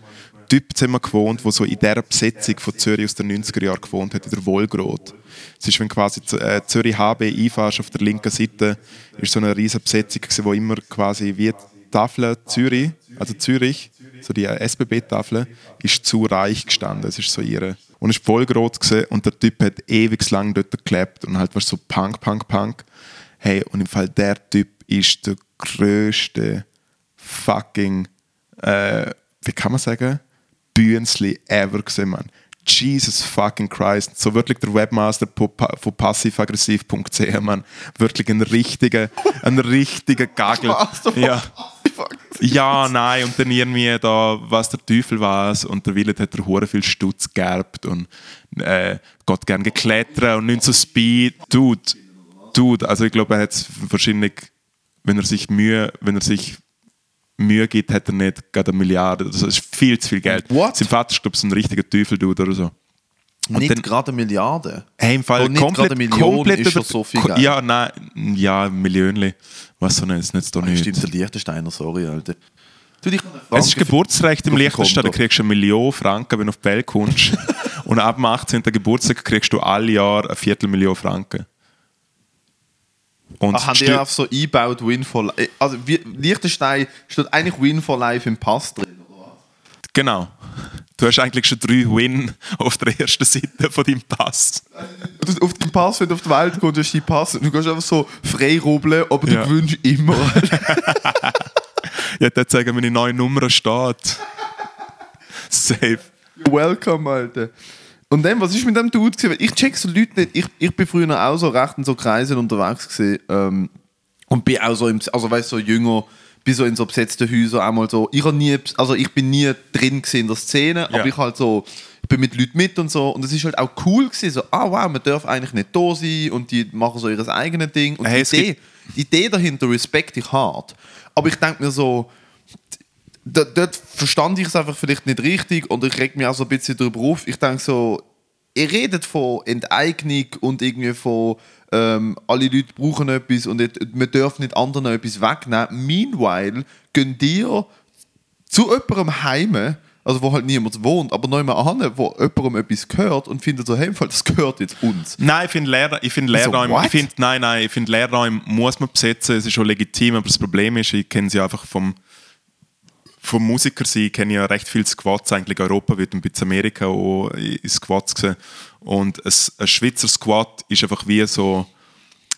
Typ zusammen gewohnt, der so in dieser Besetzung von Zürich aus den 90er Jahren gewohnt hat, in der Wolgrot. Es ist, wenn quasi äh, Zürich HB einfahrst, auf der linken Seite, ist so eine riesige Besetzung, wo immer quasi wie die Tafel Zürich, also Zürich, so die SBB-Tafel, ist zu reich gestanden. Es ist so ihre. Und es war Wolgrot gewesen, und der Typ hat ewig lang dort gelebt und halt war so Punk, Punk, Punk. Hey, und im Fall der Typ ist der größte fucking, äh, wie kann man sagen, Bühnensli ever gesehen, man. Jesus fucking Christ. So wirklich der Webmaster von passivaggressiv.ch, man. Wirklich ein richtiger, ein richtiger Gagel. Master von Ja. Nein, und dann irgendwie da, was der Teufel war und der Wille hat er hure viel Stutz geerbt und äh, Gott gern geklettert und nicht so Speed. Dude, Dude, also ich glaube, er hat wahrscheinlich, wenn er sich Mühe, wenn er sich Mühe gibt, hat er nicht gerade eine Milliarde. Das ist viel zu viel Geld. What? Sein Vater ist, glaube ich, so ein richtiger Teufel-Dude oder so. Nicht dann- gerade eine Milliarde. Hey, im Fall Und nicht komplett, komplett ist schon so viel Geld. Ja, nein, ja, Millionchen. Was so nicht, nicht doch nicht. Stimmt, der Liechtensteiner, sorry, Alter. Du, Es ist Geburtsrecht im Liechtenstein, da kriegst du eine Million Franken, wenn du auf die Welt kommst. und ab dem 18. Geburtstag kriegst du alle Jahre eine Viertelmillion Franken. Und Ach, haben die auf so eingebaut Win for Life? Also, Liechtenstein steht eigentlich Win for Life im Pass drin. Genau. Du hast eigentlich schon drei Win auf der ersten Seite von deinem Pass. Auf deinem Pass, wenn du auf die Welt kommst, hast du deinen Pass. Du kannst einfach so frei rubbeln, aber Ja. du gewünscht immer. Ja, dort sagen meine neue Nummer steht. Safe. Welcome, Alter. Und dann, was ist mit dem Dude gewesen? Ich check so Leute nicht. Ich, ich bin früher auch so recht in so Kreisen unterwegs gewesen, ähm, und bin auch so im, also weißt so jünger, bin so in so besetzten Häusern auch mal so. Ich nie, also ich bin nie drin in der Szene, aber Ja. ich halt so, ich bin mit Leuten mit und so. Und es ist halt auch cool gewesen, so, ah wow, man darf eigentlich nicht da sein und die machen so ihr eigenes Ding. Und Hey, die, Idee, die Idee dahinter respekte ich hart. Aber ich denke mir so, dort verstand ich es einfach vielleicht nicht richtig und ich reg mich auch so ein bisschen darüber auf. Ich denke so, ihr redet von Enteignung und irgendwie von ähm, alle Leute brauchen etwas und wir dürfen nicht anderen etwas wegnehmen. Meanwhile gehen dir zu jemandem heim, also wo halt niemand wohnt, aber neu mal an, wo jemandem etwas gehört und findet so, hey, das gehört jetzt uns. Nein, ich finde Lehrer, ich finde So, Lehrräume, ich finde, nein, nein, ich finde Lehrräume muss man besetzen, es ist schon legitim, aber das Problem ist, ich kenne sie einfach vom, vom Musiker sein, ich kenne ja recht viele Squats, eigentlich. Europa wird ein bisschen Amerika auch in Squats gesehen und ein, ein Schweizer Squat ist einfach wie so,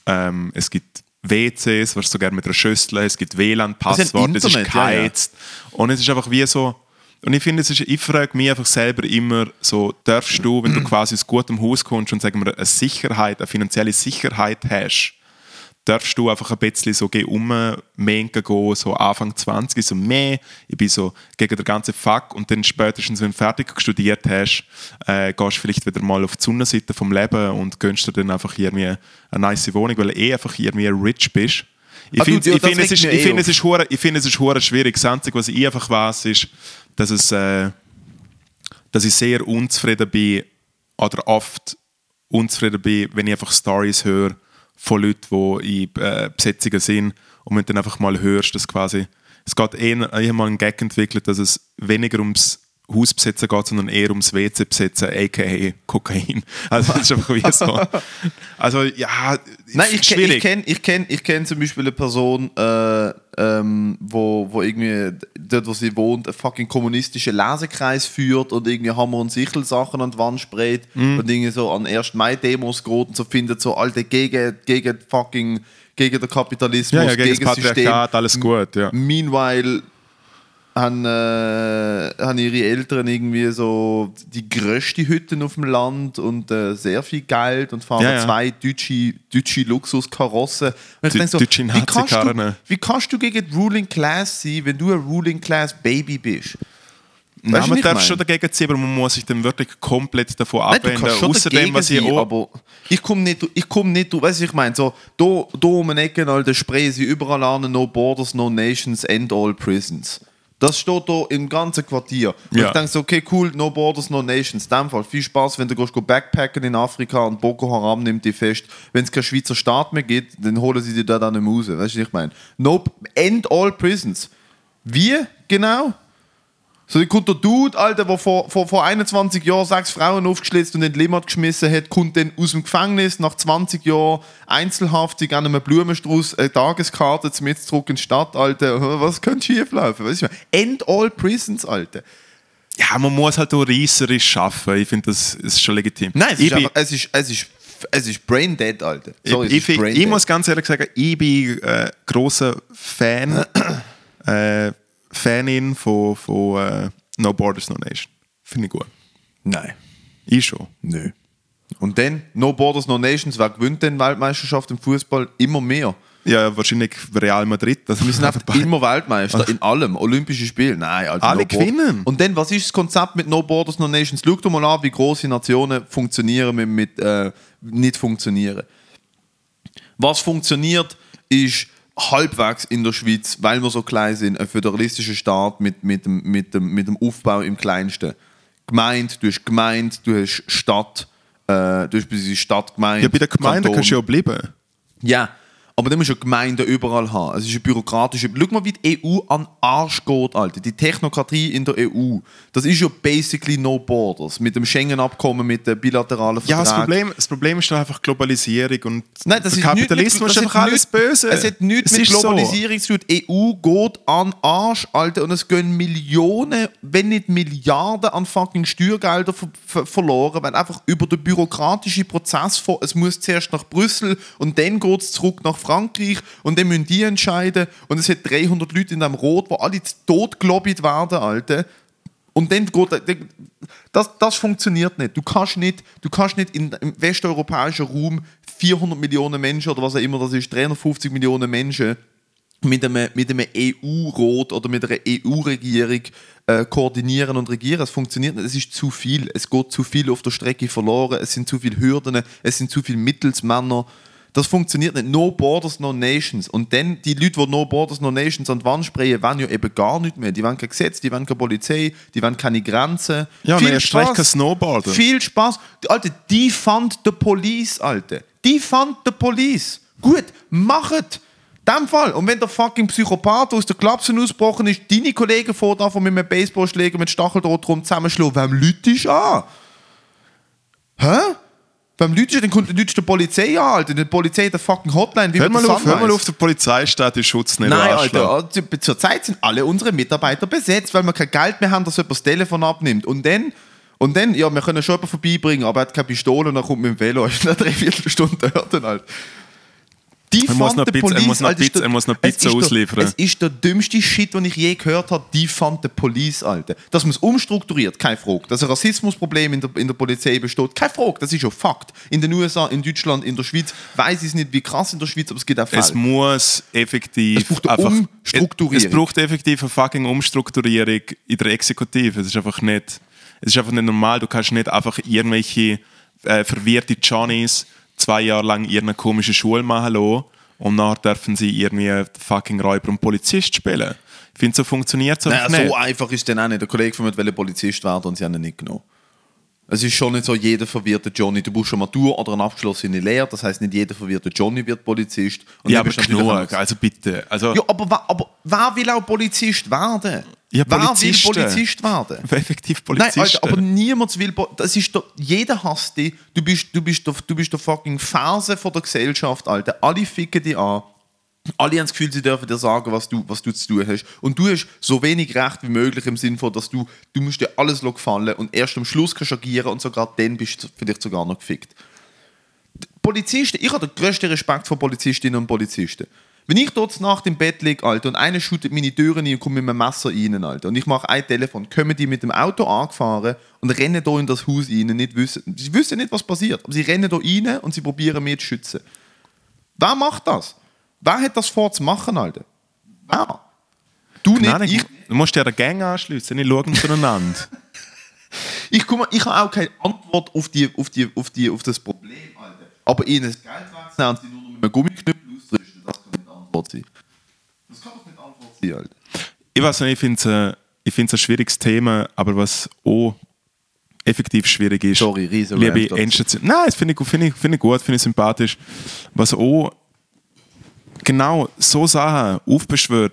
ähm, es gibt WCs, was sogar mit einer Schüssel, es gibt WLAN-Passwort, es ist Internet, ja, ja. geheizt. Und es ist einfach wie so, und ich finde, es ist, ich frage mich einfach selber immer so, darfst du, wenn du quasi aus gutem Haus kommst und sagen wir eine Sicherheit, eine finanzielle Sicherheit hast, darfst du einfach ein bisschen so gehen, ummenken gehen, so Anfang 20, so mehr, ich bin so gegen den ganzen Fuck und dann spätestens, wenn du fertig studiert hast, äh, gehst du vielleicht wieder mal auf die Sonnenseite vom Leben und gönnst dir dann einfach irgendwie eine nice Wohnung, weil du eh einfach irgendwie rich bist. Ich Ah, finde, finde, es ist, ich eh finde, auf. es ist hure, ich finde, es ist hure schwierig. Das Einzige, was ich einfach weiß, ist, dass es, äh, dass ich sehr unzufrieden bin oder oft unzufrieden bin, wenn ich einfach Stories höre von Leuten, die in äh, Besetzungen sind und wenn du dann einfach mal hörst, dass quasi es geht eher, ich habe mal einen Gag entwickelt, dass es weniger ums Hausbesetzen geht, sondern eher ums WC besetzen, aka Kokain. Also das ist einfach wie so. Also ja, Nein, ich, schwierig. ich kenne ich kenn, ich kenn zum Beispiel eine Person, äh, ähm, wo, wo irgendwie dort, wo sie wohnt, einen fucking kommunistischen Lesekreis führt und irgendwie Hammer und Sichel Sachen an die Wand sprayt Mhm. und irgendwie so an 1. Mai-Demos geht und so findet, so alte gegen, gegen fucking gegen den Kapitalismus, ja, ja, gegen das Patriarchat, alles gut, ja. Meanwhile haben, äh, haben ihre Eltern irgendwie so die größte Hütten auf dem Land und äh, sehr viel Geld und fahren Ja, ja. zwei deutsche, deutsche Luxuskarossen. Und ich so, deutsche wie, kannst du, wie kannst du gegen die Ruling Class sein, wenn du ein Ruling Class Baby bist? Nein, Weißt du, man darf mein? schon dagegen ziehen, aber man muss sich dann wirklich komplett davon Nein, abwenden. Außerdem, was ich sein, auch, ich komme nicht, ich nicht, weißt du, ich meine, so, da, da um den Ecken, Alter, sprayen sie überall an, no borders, no nations, end all prisons. Das steht da im ganzen Quartier. Und Ja. ich denke so, okay, cool, no borders, no nations. In dem Fall, viel Spaß, wenn du gehst go backpacken in Afrika und Boko Haram nimmt dich fest. Wenn es keinen Schweizer Staat mehr gibt, dann holen sie dich da dann nicht mehr raus. Weißt du, was ich meine? No, end all prisons. Wie genau? So, dann kommt der Dude, Alter, der vor, vor, vor 21 Jahren sechs Frauen aufgeschlitzt und in den Limmat geschmissen hat, kommt dann aus dem Gefängnis nach 20 Jahren Einzelhaft, sich an einem Blumenstrauß eine Tageskarte mit zurück in die Stadt, Alter. Was könnte schieflaufen? Weißt du, End all prisons, Alter. ja, man muss halt auch reisserisch arbeiten. Ich finde, das ist schon legitim. Nein, es ich, ist, einfach, es, ist, es, ist, es ist brain dead, Alter. Sorry, ich, ich, ich muss ganz ehrlich sagen, ich bin äh, großer Fan, äh, Fanin von, von äh, No Borders, No Nation. Finde ich gut. Nein. Ich schon. Nö. Und dann, No Borders, No Nations, wer gewinnt denn Weltmeisterschaft im Fußball? Immer mehr. Ja, wahrscheinlich Real Madrid. Also Wir sind einfach immer Weltmeister in allem. Olympische Spiele, nein. Alter, Alle Border- gewinnen. Und dann, was ist das Konzept mit No Borders, No Nations? Schau dir mal an, wie große Nationen funktionieren mit, mit äh, nicht funktionieren. Was funktioniert, ist halbwegs in der Schweiz, weil wir so klein sind, ein föderalistischer Staat mit, mit, dem, mit, dem, mit dem Aufbau im Kleinsten. Gemeint, du hast Gemeinde, du hast Stadt, äh, du hast diese Stadt, Gemeinde. Ja, bei der Gemeinde Kanton. kannst du ja bleiben. Ja, aber dann musst du ja Gemeinden überall haben. Es ist eine bürokratische. Schau mal, wie die EU an den Arsch geht, Alter. Die Technokratie in der EU. Das ist ja basically no borders. Mit dem Schengen-Abkommen, mit den bilateralen Ja, Verträgen. das Problem, das Problem ist doch einfach Globalisierung und Nein, das ist Kapitalismus nicht, ist das einfach hat alles böse. Es hat nichts Es mit ist. Globalisierung zu tun. Die EU geht an den Arsch, Alter, und es gehen Millionen, wenn nicht Milliarden an fucking Steuergelder ver ver verloren, weil einfach über den bürokratischen Prozess vor, es muss zuerst nach Brüssel und dann geht es zurück nach Frankreich und dann müssen die entscheiden und es hat 300 Leute in dem Rot, wo alle zu tot gelobbyt werden, Alter. Und dann geht das, das funktioniert nicht. Du kannst nicht, du kannst nicht in, im westeuropäischen Raum 400 Millionen Menschen oder was auch immer das ist, 350 Millionen Menschen mit einem, mit einem EU-Rot oder mit einer EU-Regierung äh, koordinieren und regieren. Es funktioniert nicht. Es ist zu viel. Es geht zu viel auf der Strecke verloren. Es sind zu viele Hürden. Es sind zu viele Mittelsmänner. Das funktioniert nicht. No Borders, no Nations. Und dann die Leute, die No Borders, no Nations an die Wand sprayen, wollen ja eben gar nicht mehr. Die wollen kein Gesetz, die wollen keine Polizei, die wollen keine Grenzen. Ja, Viel Spaß. kein Snowboarder. Viel Spaß. Alter, die fand the Police, Alter. Die fand the Police. Gut, machet. Dem Fall. Und wenn der fucking Psychopath aus der Klapsen ausgebrochen ist, deine Kollegen vor da mit einem Baseballschläger mit Stacheldraht rum zusammenschlagen, wem lütest du an? Hä? Lütest du? Dann kommt die die Polizei an, Alter. Die Polizei hat eine fucking Hotline. Wie Hör mal, auf, hör mal auf, der Polizei steht in Schutz nicht. Nein. Alter, also, zurzeit sind alle unsere Mitarbeiter besetzt, weil wir kein Geld mehr haben, dass jemand das Telefon abnimmt. Und dann, und dann ja, wir können schon jemanden vorbeibringen, aber er hat keine Pistole und er kommt mit dem Velo. Ist eine Dreiviertelstunde dort dann halt. Die Er muss noch Pizza- er muss noch Alter, ist Pizza- der- er muss noch Pizza ist der- ausliefern. Es ist der dümmste Shit, den ich je gehört habe. Die fand der Police, Alter. Dass man es umstrukturiert, keine Frage. Dass ein Rassismusproblem in der, in der Polizei besteht, keine Frage. Das ist ja Fakt. In den USA, in Deutschland, in der Schweiz, weiß ich es nicht, wie krass in der Schweiz, aber es gibt auch Fälle. Es muss effektiv Es braucht eine einfach. Umstrukturierung. Es, es braucht effektiv eine fucking Umstrukturierung in der Exekutive. Es ist einfach nicht. Es ist einfach nicht normal. Du kannst nicht einfach irgendwelche äh, verwirrte Johnnies zwei Jahre lang ihre komische Schule machen lassen und nachher dürfen sie irgendwie fucking Räuber und Polizist spielen. Ich finde, so funktioniert es einfach nicht. so einfach ist es dann auch nicht. Der Kollege von mir wollte Polizist werden und sie haben ihn nicht genommen. Es ist schon nicht so, jeder verwirrte Johnny, du brauchst eine Matur oder eine abgeschlossene Lehre, das heißt nicht jeder verwirrte Johnny wird Polizist. Und ja, aber genug. Also bitte. Also, Ja, aber, aber wer will auch Polizist werden? Ja, wer will. Polizist werden? effektiv Nein, Polizisten. Alter, aber niemand will. Das ist doch, jeder hasst dich. Du bist, du bist, der, du bist der fucking Ferse von der Gesellschaft, Alter. Alle ficken dich an. Alle haben das Gefühl, sie dürfen dir sagen, was du, was du zu tun hast. Und du hast so wenig Recht wie möglich im Sinne von, dass du, du musst dir alles gefallen und erst am Schluss kannst agieren und sogar dann bist du vielleicht sogar noch gefickt. Die Polizisten, ich habe den größten Respekt vor Polizistinnen und Polizisten. Wenn ich dort Nacht im Bett liege, Alter, und einer shootet meine Türen ein und kommt mit einem Messer rein, Alter, und ich mache ein Telefon, kommen die mit dem Auto angefahren und rennen da in das Haus rein, nicht wissen, sie wissen nicht, was passiert, aber sie rennen da rein und sie probieren mich zu schützen. Wer macht das? Wer hat das vor zu machen, Alter? Wer? Du nicht, Nein, ich, du musst dir eine Gang anschließen, nicht schauen zueinander. ich, mal, ich habe auch keine Antwort auf, die, auf, die, auf, die, auf das Problem, Alter. Aber ihnen das Geld wegzunehmen und sie nur noch mit einem Gummiknüppel auszurüsten, das kann nicht die Antwort sein. Das kann doch nicht Antwort sein, Alter. ich weiß nicht, ich finde es ein, ich find's ein schwieriges Thema, aber was auch effektiv schwierig ist. Sorry, riesen Liebe. Endstation. Nein, das finde ich, find ich, find ich gut, finde ich sympathisch. Was auch genau so Sachen aufbeschwört,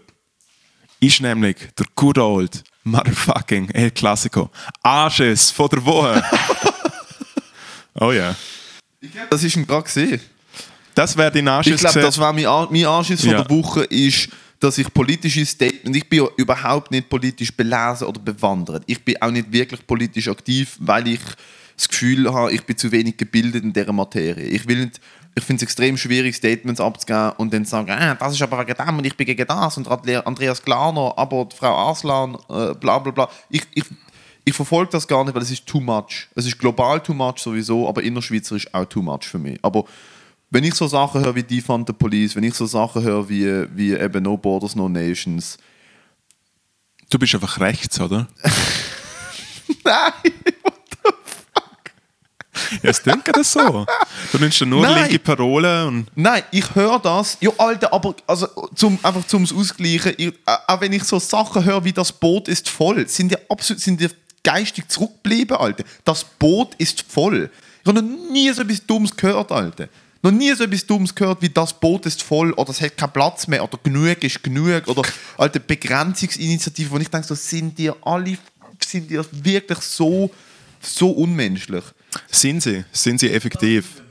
ist nämlich der good old motherfucking El Clasico. Arsches von der Woche. oh ja. Das ist ein gerade gesehen. Das wäre dein Ich Arsches glaube, das war mein, Ar- mein Anschiss von Ja. der Woche, ist, dass ich politische Statements, ich bin ja überhaupt nicht politisch belesen oder bewandert. Ich bin auch nicht wirklich politisch aktiv, weil ich das Gefühl habe, ich bin zu wenig gebildet in dieser Materie. Ich will nicht, ich finde es extrem schwierig, Statements abzugeben und dann zu sagen, ah, das ist aber wegen dem und ich bin gegen das und Andreas Glarner, aber Frau Arslan, äh, bla bla bla. Ich, ich, ich verfolge das gar nicht, weil es ist too much. Es ist global too much sowieso, aber innerschweizerisch auch too much für mich. Aber wenn ich so Sachen höre wie Defund the Police, wenn ich so Sachen höre wie, wie eben No Borders, No Nations, Du bist einfach rechts, oder? nein, Ja, es klingt gerade so. Du nimmst ja nur Nein. linke Parolen und Nein, ich höre das. Ja, Alter, aber also, zum, einfach zum Ausgleichen, ich, auch wenn ich so Sachen höre wie das Boot ist voll, sind die absolut sind die geistig zurückgeblieben, Alter. Das Boot ist voll. Ich habe noch nie so etwas Dummes gehört, Alter. Noch nie so etwas Dummes gehört wie das Boot ist voll oder es hat keinen Platz mehr oder genug ist genug oder alte Begrenzungsinitiativen, wo ich denke, so sind die alle sind die wirklich so, so unmenschlich. sind sie, sind sie effektiv.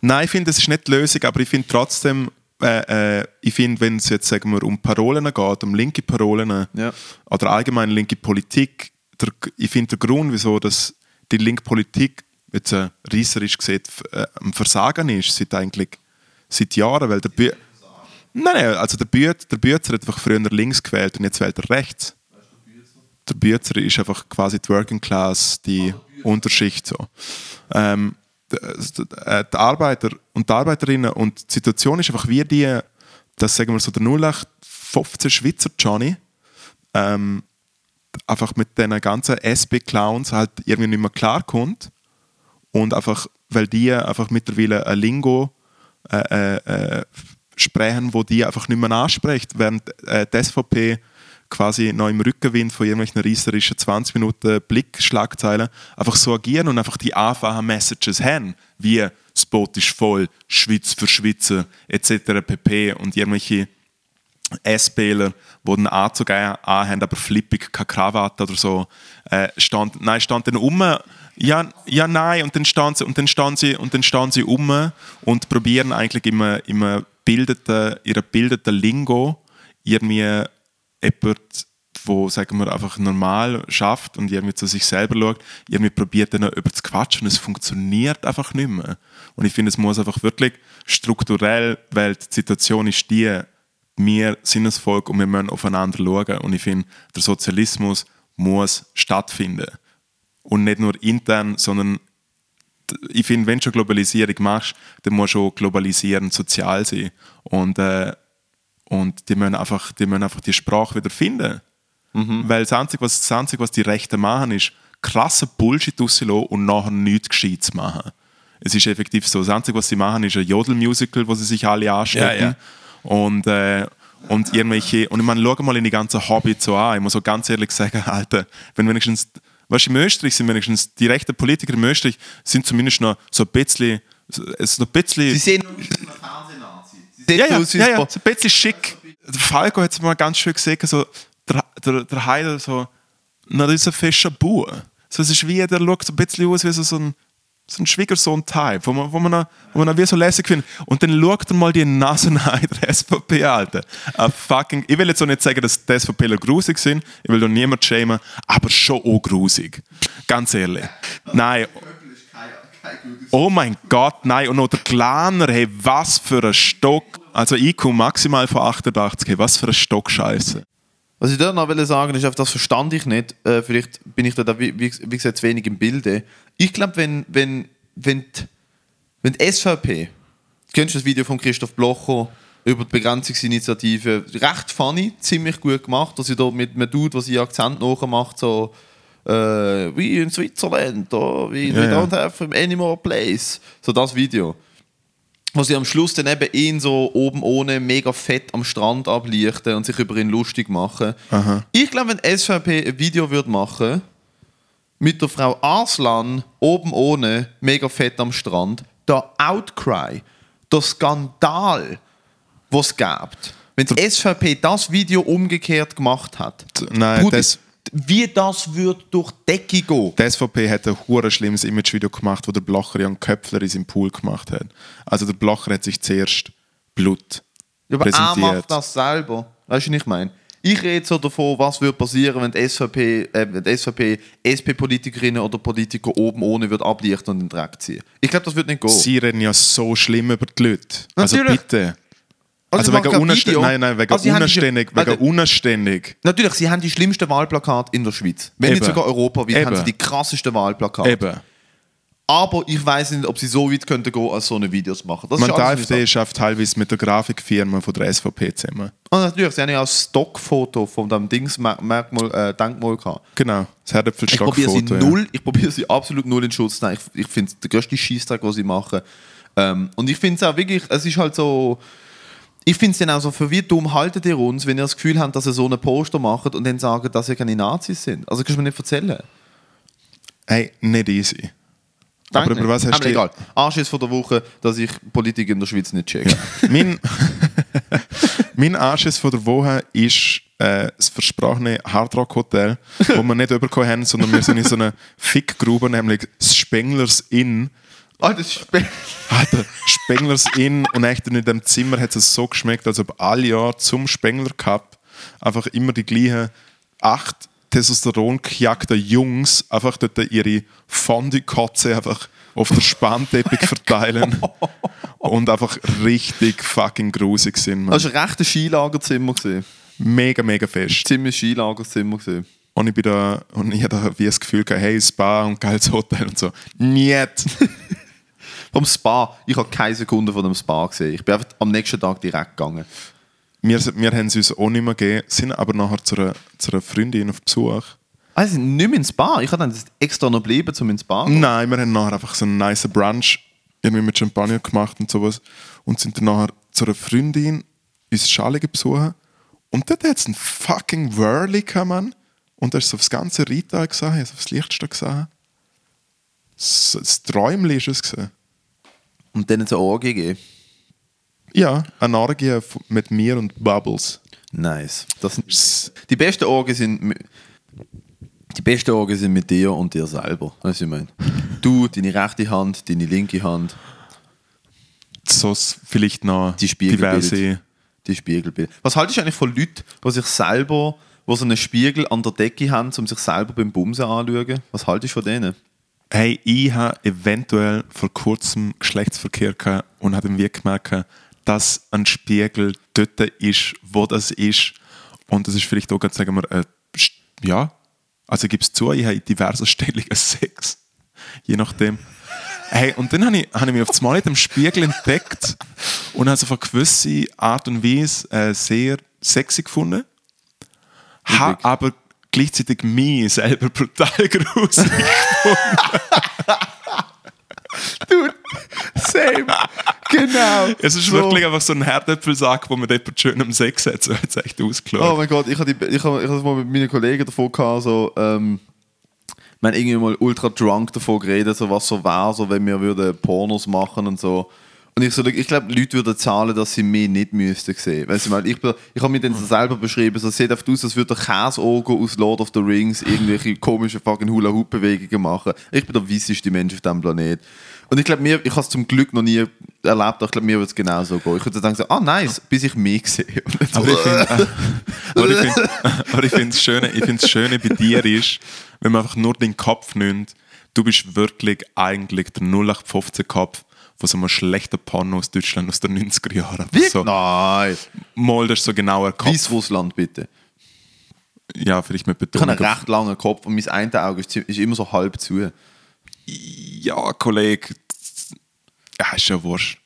Nein, ich finde, das ist nicht die Lösung, aber ich finde trotzdem, äh, äh, ich finde, wenn es jetzt sagen wir, um Parolen geht, um linke Parolen Ja. oder allgemein linke Politik, der, ich finde der Grund, wieso dass die linke Politik jetzt äh, reisserisch gesehen äh, am Versagen ist, seit eigentlich seit Jahren, weil der Bü Nein, nein, also der, Bü der Bützer hat einfach früher links gewählt und jetzt wählt er rechts. Der Bützer ist einfach quasi die Working Class, die Unterschicht so. Ähm, äh, die Arbeiter und die Arbeiterinnen und die Situation ist einfach wie die, dass sagen wir so der 0815 Schweizer Johnny ähm, einfach mit den ganzen SB-Clowns halt irgendwie nicht mehr klarkommt und einfach, weil die einfach mittlerweile ein Lingo äh, äh, äh, sprechen, wo die einfach nicht mehr anspricht, während äh, die SVP quasi noch im Rückenwind von irgendwelchen reisserischen 20 Minuten Blickschlagzeilen einfach so agieren und einfach die einfachen Messages haben, wie das Boot ist voll, Schweiz für Schweizer etc. pp. und irgendwelche SPler, die einen Anzug an- anhaben, aber flippig, keine Krawatte oder so, äh, stand, nein, stand dann um, ja, ja, nein, und dann stand sie, und dann stand sie, und dann stand sie um und probieren eigentlich immer, immer bildeten, ihre bildeten Lingo irgendwie jemand, wo sagen wir einfach normal schafft und irgendwie zu sich selber schaut, irgendwie probiert dann über zu quatschen und es funktioniert einfach nicht mehr. Und ich finde, es muss einfach wirklich strukturell, weil die Situation ist die, wir sind das Volk und wir müssen aufeinander schauen. Und ich finde, der Sozialismus muss stattfinden. Und nicht nur intern, sondern ich finde, wenn du schon Globalisierung machst, dann muss schon globalisierend sozial sein. Und, äh, und die müssen, einfach, die müssen einfach die Sprache wieder finden. Weil das Einzige, was, das Einzige, was die Rechten machen, ist krasser Bullshit rauslassen und nachher nichts Gescheites machen. Es ist effektiv so. Das Einzige, was sie machen, ist ein Jodel-Musical, wo sie sich alle anstecken. Ja, ja. Und, äh, und irgendwelche, und ich meine, schau mal in die ganzen Hobbits so an. Ich muss so ganz ehrlich sagen, Alter, wenn wenigstens, weißt du, im Österreich sind wenigstens die rechten Politiker im Österreich sind zumindest noch so ein bisschen, es noch ein bisschen. Sie sehen wie ein Fernsehnazi. Sie sehen Ja, ja, ja, ein ja, so ein bisschen schick. Der Falco hat es mal ganz schön gesehen, so, der, der, der Heiler so, na, das ist ein fescher Bub. So, es ist wie, der schaut so ein bisschen aus wie so, so ein, so ein Schwiegersohn-Type, wo man, wo, man, wo man wie so lässig findet. Und dann schaut er mal die Nase an der SVP, Alter. A fucking, ich will jetzt auch nicht sagen, dass die SVPler grusig sind, ich will doch niemand schämen, aber schon auch grusig. Ganz ehrlich. Nein, Oh mein Gott, nein. Und noch der Glaner, hey, was für ein Stock. Also IQ maximal von 88, hey, was für ein Stock Scheiße. Was ich dort noch will sagen ist, das verstand ich nicht. Äh, vielleicht bin ich da, da wie, wie gesagt, zu wenig im Bilde. Ich glaube, wenn, wenn, wenn, die, wenn die SVP, du kennst das Video von Christoph Blocher über die Begrenzungsinitiative, recht funny, ziemlich gut gemacht, dass sie da mit einem Dude, was ihr Akzent nachmacht, so äh, wie in Switzerland, oh, wie Ja, we don't have any more place. So das Video wo sie am Schluss dann eben ihn so oben ohne mega fett am Strand ablichten und sich über ihn lustig machen. Ich glaube, wenn SVP ein Video würde machen mit der Frau Arslan oben ohne mega fett am Strand, der Outcry, der Skandal, was es gibt, wenn die SVP das Video umgekehrt gemacht hat, Nein, das- wie das würde durch die Decke gehen. Die SVP hat ein hure schlimmes Imagevideo gemacht, wo der Blocher Jan Köpfler in seinem Pool gemacht hat. Also der Blocher hat sich zuerst Blut Ja, aber er präsentiert. macht das selber. Weißt du, was ich meine? Ich rede so davon, was würde passieren, wenn die SVP, äh, wenn die SVP SP-Politikerinnen oder Politiker oben ohne würde ablichten und in den Dreck ziehen. Ich glaube, das wird nicht gehen. Sie reden ja so schlimm über die Leute. Also Natürlich. bitte. Also, machen wegen, unanständig, nein, nein, wegen Also haben die- unanständig, wegen unanständig. Natürlich, sie haben die schlimmsten Wahlplakate in der Schweiz. Wenn nicht sogar europaweit, haben Eben. sie die krassesten Wahlplakate. Eben. Aber ich weiß nicht, ob sie so weit könnten gehen, als so eine Videos machen. Das Man, ist die AfD schafft teilweise mit der Grafikfirma von der SVP zusammen. Und natürlich, sie haben ja auch ein Stockfoto von dem Dingsmerkmal, äh, Denkmal gehabt. Genau, das Ich probiere sie Herdäpfelstockfoto. ja. null, ich probiere sie absolut null in Schutz zu nehmen. Ich, ich finde es der größte Scheißtag, was sie machen. Ähm, und ich finde es auch wirklich, es ist halt so, ich finde es dann auch so, für wie dumm haltet ihr uns, wenn ihr das Gefühl habt, dass ihr so einen Poster macht und dann sagen, dass ihr keine Nazis sind. Also kannst du mir nicht erzählen. Hey, nicht easy. Danke Aber über was hast Aber du... egal. Anschiss von der Woche, dass ich Politik in der Schweiz nicht checke. Mein, mein Anschiss von der Woche ist äh, das versprochene Hardrock-Hotel, wo wir nicht überkommen haben, sondern wir sind in so einer Fickgrube, nämlich das Spenglers Inn. Ah, das ist spät. Alter, Spenglers Inn und echt in dem Zimmer hat es so geschmeckt, als ob alle Jahre zum Spengler Cup einfach immer die gleichen acht Testosteron gejackte Jungs einfach dort ihre Fondue-Kotze einfach auf der Spanteppich verteilen und einfach richtig fucking grusig sind. Man. Das war ein rechtes Skilagerzimmer. Gewesen. Mega, mega fest. Ziemlich Skilagerzimmer. Gewesen. Und ich bin da, und ich hatte wie das Gefühl, gehabt, hey, Spa und geiles Hotel und so. Niet! Vom Spa. Ich habe keine Sekunde von dem Spa gesehen. Ich bin einfach am nächsten Tag direkt gegangen. Wir, wir haben es uns auch nicht mehr gegeben, sind aber nachher zu einer, zu einer Freundin auf Besuch. Sind nicht mehr ins Spa. Ich habe dann extra noch geblieben, um ins Spa zu gehen. Nein, wir haben nachher einfach so einen nice Brunch irgendwie mit Champagner gemacht und sowas und sind dann nachher zu einer Freundin uns Schale besuchen und dort hat es einen fucking Whirly Mann. Und da ist so das ganze Rita gesehen, also das Lichtste gesehen. Das, Träumchen ist es gesehen. Und dann so Orgie gegeben. Ja, eine Orgie mit mir und Bubbles. Nice. Das sind, die besten Orgien sind... Die besten Orgien sind mit dir und dir selber. Weißt du, was ich meine? Du, deine rechte Hand, deine linke Hand, So vielleicht noch die diverse. Die Spiegelbilder. Was haltest du eigentlich von Leuten, die sich selber, die so einen Spiegel an der Decke haben, um sich selber beim Bumsen anzuschauen? Was haltest du von denen? Hey, ich habe eventuell vor kurzem Geschlechtsverkehr gehabt und habe wie gemerkt, dass ein Spiegel dort ist, wo das ist. Und das ist vielleicht auch ganz, sagen wir, äh, ja, also gebe es zu, ich habe in diversen Stellungen Sex. Je nachdem. Hey, und dann habe ich, habe ich mich auf das Mal in dem Spiegel entdeckt und habe es auf eine gewisse Art und Weise äh, sehr sexy gefunden. Ha, aber gleichzeitig mich selber brutal gruselig. Same. genau. Es ist So. wirklich einfach so ein Herdäpfelsack, wo man jemand schön am Sex hat. So hat es echt Oh ausgeschaut. mein Gott, ich habe ich hab, ich hab mal mit meinen Kollegen davon gehabt, so, ähm, wir haben irgendwie mal ultra drunk davon geredet, so was so wäre, so, wenn wir würden Pornos machen und so. Und ich, so, ich glaube, Leute würden zahlen, dass sie mich nicht müssten sehen. Weißt du, mal, ich, ich habe mir dann so selber beschrieben, so sieht oft aus, als würde der Käseoger aus Lord of the Rings irgendwelche komischen fucking Hula-Hoop-Bewegungen machen. Ich bin der weisseste Mensch auf diesem Planet. Und ich glaube, ich habe es zum Glück noch nie erlebt, aber ich glaube, mir würde es genauso gehen. Ich würde dann sagen, ah nice, bis ich mich sehe. Aber ich finde, äh, finde das Schöne, Schöne bei dir ist, wenn man einfach nur den Kopf nimmt, du bist wirklich eigentlich der 0815 So einem schlechten Porno aus Deutschland aus den 90er Jahren. Wirklich? So, Nein. mal, das ist so genau ein Kopf. Weißrussland bitte. Ja, vielleicht mit Ich habe Betonung. einen recht langen Kopf und mein eine Auge ist, ist immer so halb zu. Ja, Kollege. Ja, ist ja wurscht.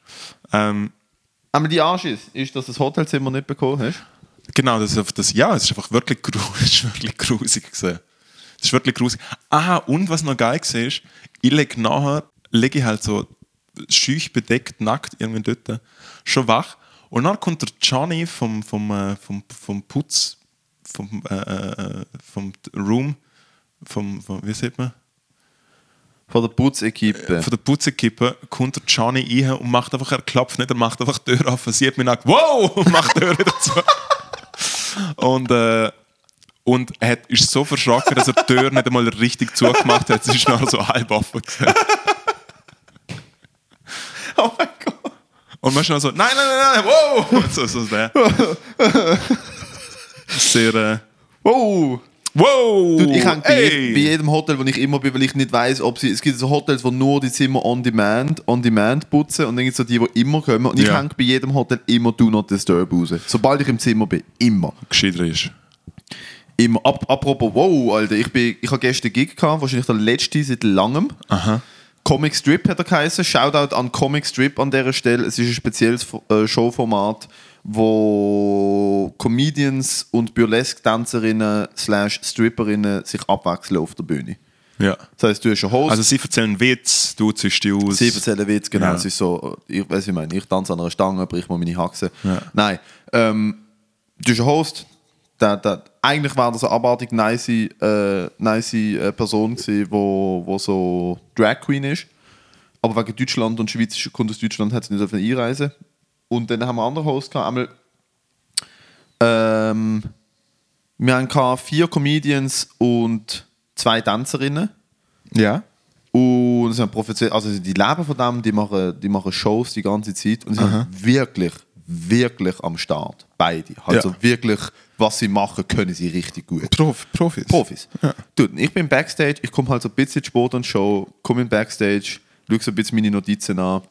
Ähm, Aber die Anschiss ist, dass du das Hotelzimmer nicht bekommen hast. Genau, das ist einfach das, ja, es ist einfach wirklich, gru ist wirklich grusig gewesen. Es ist wirklich grusig. Aha, und was noch geil war, ist, ich lege nachher, lege ich halt so schüch bedeckt, nackt irgendwie dort, schon wach. Und dann kommt der Johnny vom, vom, äh, vom, vom Putz, vom, äh, äh, vom Room, vom, vom, wie sieht man? Von der Putzequipe. Von der Putzekippe kommt der Johnny rein und macht einfach, er klopft nicht, er macht einfach die Tür auf, er sieht mich nackt, wow, und macht die Tür wieder zu. und, äh, und er hat, ist so verschrocken, dass er die Tür nicht einmal richtig zugemacht hat. Es ist noch so halb offen. oh mein Gott. Und man ist noch so, nein, nein, nein, nein, wow! So, so der. Sehr, äh, Oh. Wow! Dude, ich hänge bei, bei jedem Hotel, wo ich immer bin, weil ich nicht weiß, ob sie. Es gibt so Hotels, wo nur die Zimmer on demand, on demand putzen und dann gibt es so die, die immer kommen. Und ich Ja. hänge bei jedem Hotel immer Do Not Disturb raus. Sobald ich im Zimmer bin. Immer. Gescheiter ist. Immer. Ap apropos, wow, Alter, ich, bin, ich habe gestern Gig gehabt, wahrscheinlich der letzte seit langem. Aha. Comic Strip hat er geheißen. Shoutout an Comic Strip an dieser Stelle. Es ist ein spezielles äh, Showformat, wo Comedians und Burlesque-Tänzerinnen slash Stripperinnen sich abwechseln auf der Bühne. Ja. Das heißt, du hast einen Host, Also sie erzählen Witz, du ziehst die aus. sie erzählen Witz, genau. Ja. Es ist so, ich weiß, ich meine, ich tanze an einer Stange, brich mal meine Haxe. Ja. Nein, ähm, du hast einen Host, der, der, eigentlich war das eine abartig nice, äh, nice äh, Person gewesen, wo, wo so Drag Queen ist. Aber wegen Deutschland und Schweiz kommt aus Deutschland, hat sie nicht einreisen. Und dann haben wir einen anderen Host gehabt, einmal ähm, wir haben vier Comedians und zwei Tänzerinnen. Ja. Und sie haben professionell, also die leben von dem, die machen, die machen Shows die ganze Zeit und sie sind wirklich, wirklich am Start. Beide. Also Ja. wirklich, was sie machen, können sie richtig gut. Prof, Profis. Profis. Dude, ich bin Backstage, ich komme halt so ein bisschen an die Show, komme in Backstage, schaue so ein bisschen meine Notizen an,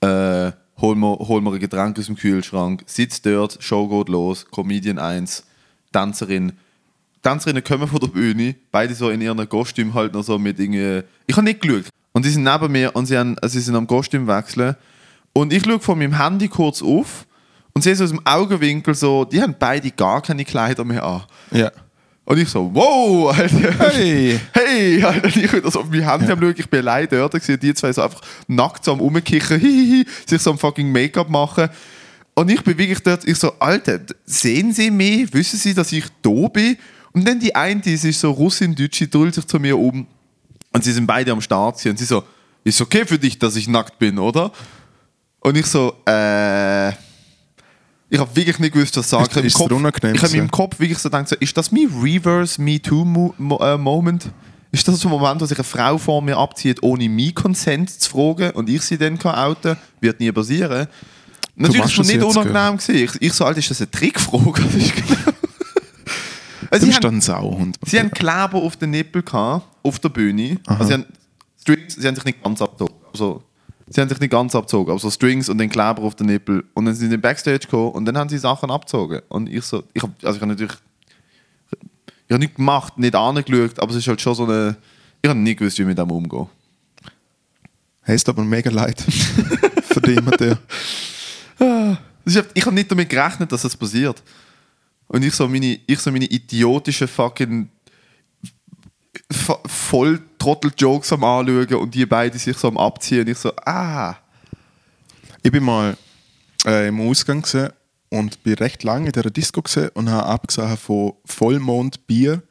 äh, hol, mir, hol mir ein Getränk aus dem Kühlschrank, sitze dort, Show geht los, Comedian 1, Tänzerin. Tänzerinnen kommen von der Bühne, beide so in ihren Kostüm halt noch so mit irgendwie. Ich habe nicht geschaut. Und die sind neben mir und sie, haben, also sie sind am Kostüm wechseln. Und ich schaue von meinem Handy kurz auf und sehe so aus dem Augenwinkel so, die haben beide gar keine Kleider mehr an. Ja. Und ich so, wow, Alter. Hey. Hey, Alter. Ich bin das auf mein Handy am schauen, ich bin allein dort gewesen, die zwei so einfach nackt so am rumkichern, hihihi, sich so am fucking Make-up machen. Und ich bin wirklich dort, ich so, Alter, sehen Sie mich? Wissen Sie, dass ich da bin? Und dann die eine, die ist so Russin, Deutsche, drüllt sich zu mir um. Und sie sind beide am Start gewesen. und sie so, ist okay für dich, dass ich nackt bin, oder? Und ich so, äh... Ich habe wirklich nicht gewusst, was sagen. Ist- ist unangenehm ich habe im gewesen? Kopf wirklich so gedacht, so, ist das mein Reverse Me Too Mo Mo äh, Moment? Ist das so ein Moment, wo sich eine Frau vor mir abzieht, ohne mein Consent zu fragen und ich sie dann kann outen? Wird nie passieren. Natürlich machst ist es nicht unangenehm gewesen. Ich, ich so, Alter, ist das eine Trickfrage? Genau- Du also, sie, bist haben, ein Sauhund. sie haben Kleber auf den Nippel gehabt, auf der Bühne. Also sie, haben Strings, sie haben sich nicht ganz abgezogen. Also, sie haben sich nicht ganz abgezogen, aber so Strings und dann Kleber auf den Nippel. Und dann sind sie in den Backstage gekommen und dann haben sie Sachen abgezogen. Und ich so, ich habe also ich hab natürlich ich habe nicht gemacht, nicht angeschaut, aber es ist halt schon so eine. Ich habe nicht gewusst, wie ich mit dem umgehe. Heißt aber mega leid. Für dich, Matteo. Ich habe nicht damit gerechnet, dass das passiert. Und ich so meine, ich so meine idiotischen fucking voll Trottel-Jokes am anschauen und die beiden sich so am abziehen. Und ich so, ah. Ich bin mal äh, im Ausgang und bin recht lange in dieser Disco und habe abgesehen von Vollmond Bier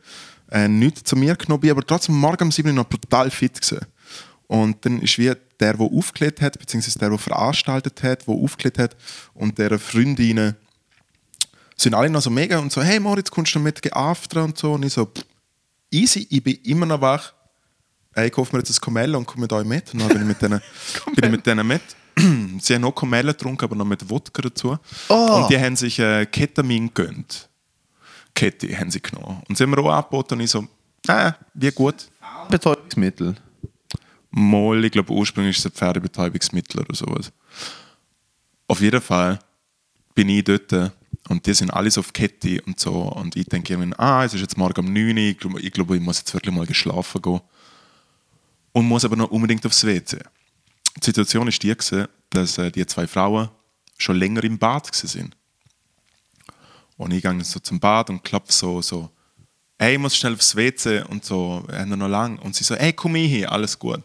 äh, nichts zu mir genommen, bin aber trotzdem morgen um 7 Uhr noch brutal fit gewesen. Und dann ist wie der, der aufgelegt hat, beziehungsweise der, der veranstaltet hat, der aufgelegt hat und deren Freundinnen sind alle noch so mega und so, hey Moritz, kommst du mit geafter und so. Und ich so, pff, easy, ich bin immer noch wach. Äh, Ich kaufe mir jetzt ein Komella und komme mit euch mit. Und dann bin ich mit denen, bin ich mit denen mit. Sie haben noch Komella getrunken, aber noch mit Wodka dazu. Und die haben sich äh, Ketamin gegönnt. Kette haben sie genommen. Und sie haben mir auch angeboten und ich so, äh, wie gut. Betäubungsmittel. Mal, ich glaube ursprünglich ist es ein Pferdebetäubungsmittel oder sowas. Auf jeden Fall bin ich dort und die sind alles auf Kette und so und ich denke mir, ah, es ist jetzt morgen um 9 Uhr, ich glaube, ich, glaube, ich muss jetzt wirklich mal geschlafen gehen und muss aber noch unbedingt aufs WC. Die Situation ist die, gewesen, dass äh, die zwei Frauen schon länger im Bad sind. Und ich gehe so zum Bad und klopfe so, so, ey, ich muss schnell aufs WC und so, haben noch lang. Und sie so, ey, komm hier, alles gut.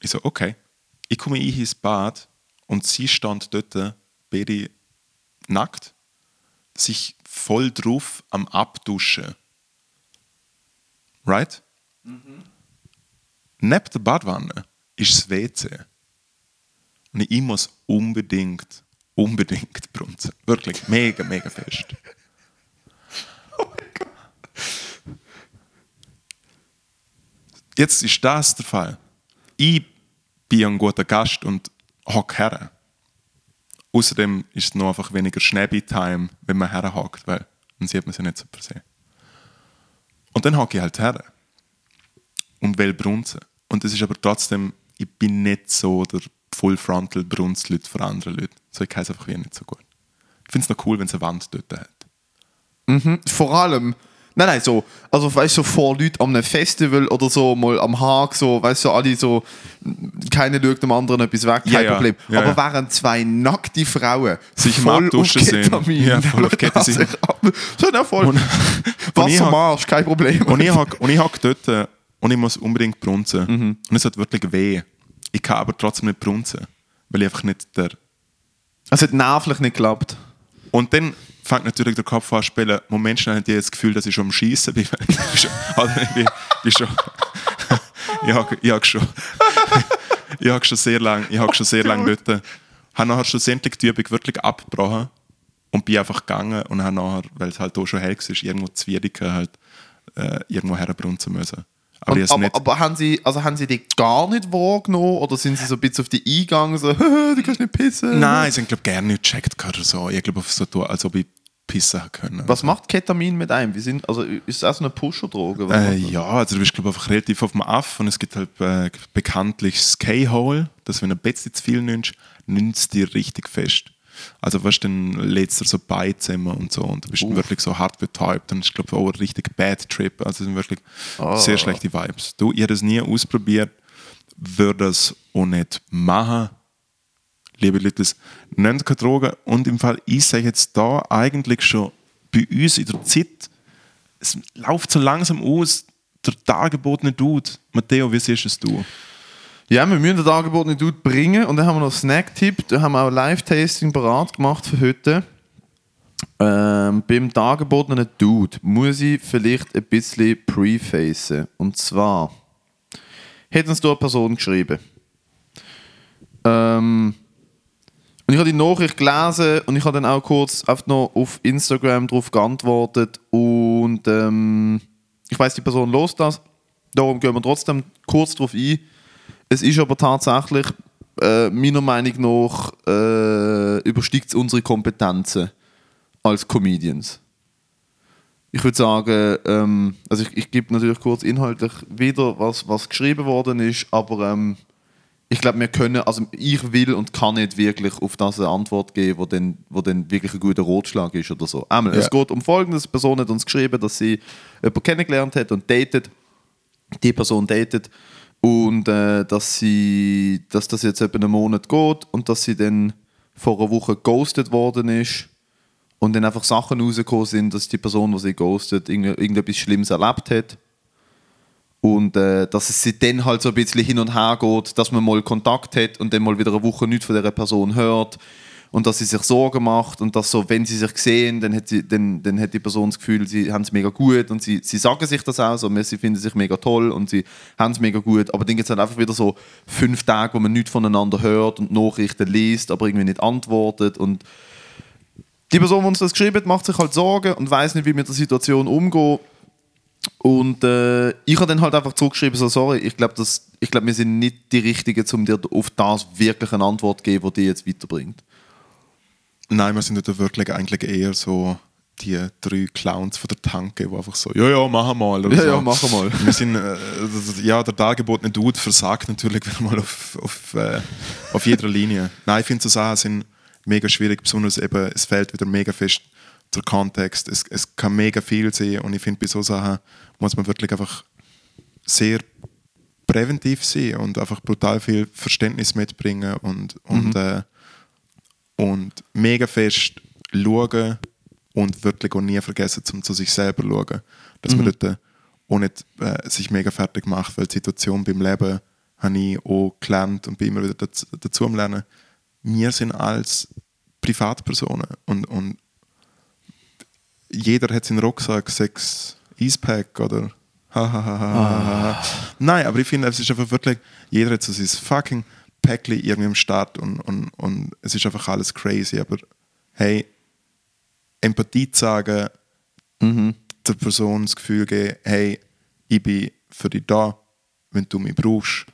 Ich so, okay. Ich komme ich ins Bad und sie stand dort, beide nackt, sich voll drauf am Abduschen. Right? Neben der Badwanne ist das WC. Und ich muss unbedingt, unbedingt brunzen. Wirklich, mega, mega fest. Jetzt ist das der Fall. Ich bin ein guter Gast und hock her. Außerdem ist es noch einfach weniger Schnäbi-Time, wenn man herhockt, weil dann sieht man sie nicht so per se. Und dann hocke ich halt her und will brunzen. Und es ist aber trotzdem, ich bin nicht so der Full Frontal Brunzleute für andere Leute. So, ich heiße einfach wie nicht so gut. Ich finde es noch cool, wenn es eine Wand dort hat. Vor allem, nein, nein, so, also weißt du, so vor Leuten am Festival oder so, mal am Haag, so, weißt du, alle so, keiner schaut dem anderen etwas weg, kein Ja. Problem. Ja, Aber ja. während zwei nackte Frauen Sich voll auf. Ketamin, Ja, voll auf Ketamin. So, na voll. Und- Wassermarsch, kein Problem. Und ich hocke und ich hock dort äh, und ich muss unbedingt brunzen. Mhm. Und es hat wirklich weh. Ich kann aber trotzdem nicht brunzen, weil ich einfach nicht der... Es hat nervlich nicht geklappt. Und dann fängt natürlich der Kopf an zu spielen. Moment schnell haben die das Gefühl, dass ich schon am Schießen bin. Ich bin schon, also ich bin, bin schon, ich habe ich hab schon, ich hab schon sehr lange, ich hab schon sehr lange dort. Habe nachher schlussendlich die Übung wirklich abgebrochen und bin einfach gegangen und habe nachher, weil es halt auch schon hell war, irgendwo Zwiebeln halt äh, irgendwo herbrunzen müssen. Aber Und, aber, aber haben, sie, also haben sie die gar nicht wahrgenommen oder sind sie so ein bisschen auf die Eingang so, du kannst nicht pissen? Nein, ich glaube gerne nicht gecheckt oder so. Ich glaube, so tun, als ob ich pissen können. Was macht Ketamin mit einem? Wie sind, also ist es auch so eine Pusher-Droge? Äh, das? ja, also du bist glaube einfach relativ auf dem Aff und es gibt halt äh, bekanntlich das K-Hole, dass wenn du ein bisschen zu viel nimmst, nimmst es dir richtig fest. Also weißt du, dann lädst du so Beizimmer und so und du bist dann wirklich so hart betäubt und ich glaube auch ein richtig Bad Trip. Also es sind wirklich sehr schlechte Vibes. Du, ich habe das nie ausprobiert, würde das auch nicht machen. Liebe Leute, nennt keine Drogen und im Fall, ich sage jetzt da eigentlich schon bei uns in der Zeit, es läuft so langsam aus, der dargebotene Dude. Matteo, wie siehst es du? Ja, wir müssen das Angebot nicht gut bringen und dann haben wir noch Snack-Tipp, da haben wir auch Live-Tasting parat gemacht für heute. Ähm, beim dargebotenen Dude muss ich vielleicht ein bisschen prefacen. Und zwar hat uns da eine Person geschrieben. Ähm, und ich habe die Nachricht gelesen und ich habe dann auch kurz noch auf Instagram darauf geantwortet und ähm, ich weiß die Person los das. Darum gehen wir trotzdem kurz darauf ein. Es ist aber tatsächlich äh, meiner Meinung nach äh, übersteigt es unsere Kompetenzen als Comedians. Ich würde sagen, ähm, also ich, ich gebe natürlich kurz inhaltlich wieder, was, was geschrieben worden ist, aber ähm, ich glaube, wir können, also ich will und kann nicht wirklich auf das eine Antwort geben, wo dann, wo dann wirklich ein guter Rotschlag ist oder so. Einmal, Ja. Es geht um Folgendes: Person hat uns geschrieben, dass sie jemanden kennengelernt hat und datet. Die Person datet und äh, dass, sie, dass das jetzt etwa einen Monat geht und dass sie dann vor einer Woche ghostet worden ist und dann einfach Sachen rausgekommen sind, dass die Person, die sie ghostet, irgend- irgendetwas Schlimmes erlebt hat. Und äh, dass es sie dann halt so ein bisschen hin und her geht, dass man mal Kontakt hat und dann mal wieder eine Woche nichts von dieser Person hört. Und dass sie sich Sorgen macht und dass so, wenn sie sich sehen, dann hat, sie, dann, dann hat die Person das Gefühl, sie haben es mega gut und sie, sie sagen sich das auch so, sie finden sich mega toll und sie haben es mega gut. Aber dann gibt es halt einfach wieder so fünf Tage, wo man nichts voneinander hört und Nachrichten liest, aber irgendwie nicht antwortet. Und die Person, die uns das geschrieben hat, macht sich halt Sorgen und weiß nicht, wie mit der Situation umgehen. Und äh, ich habe dann halt einfach zurückgeschrieben, so sorry, ich glaube, glaub, wir sind nicht die Richtigen, um dir auf das wirklich eine Antwort zu geben, die dich jetzt weiterbringt. Nein, wir sind da wirklich eigentlich eher so die drei Clowns von der Tanke, die einfach so, ja, ja, machen mal. Oder Ja, so. ja, machen mal. Wir sind, äh, ja, der dargebotene Dude versagt natürlich wieder mal auf, auf, äh, auf jeder Linie. Nein, ich finde, so Sachen sind mega schwierig, besonders eben, es fehlt wieder mega fest der Kontext. Es, es kann mega viel sein und ich finde, bei so Sachen muss man wirklich einfach sehr präventiv sein und einfach brutal viel Verständnis mitbringen und, und, äh, und mega fest schauen und wirklich auch nie vergessen, zum zu sich selber zu schauen. Dass man dort auch nicht äh, sich mega fertig macht, weil die Situation beim Leben habe ich auch gelernt und bin immer wieder dazu, dazu am Lernen. Wir sind als Privatpersonen und, und jeder hat seinen Rucksack, sechs Eispack oder hahaha. Nein, aber ich finde, es ist einfach wirklich, jeder hat so sein fucking Päckchen irgendwie am Start und, und, und es ist einfach alles crazy. Aber hey, Empathie zu sagen, der Person das Gefühl geben, hey, ich bin für dich da, wenn du mich brauchst,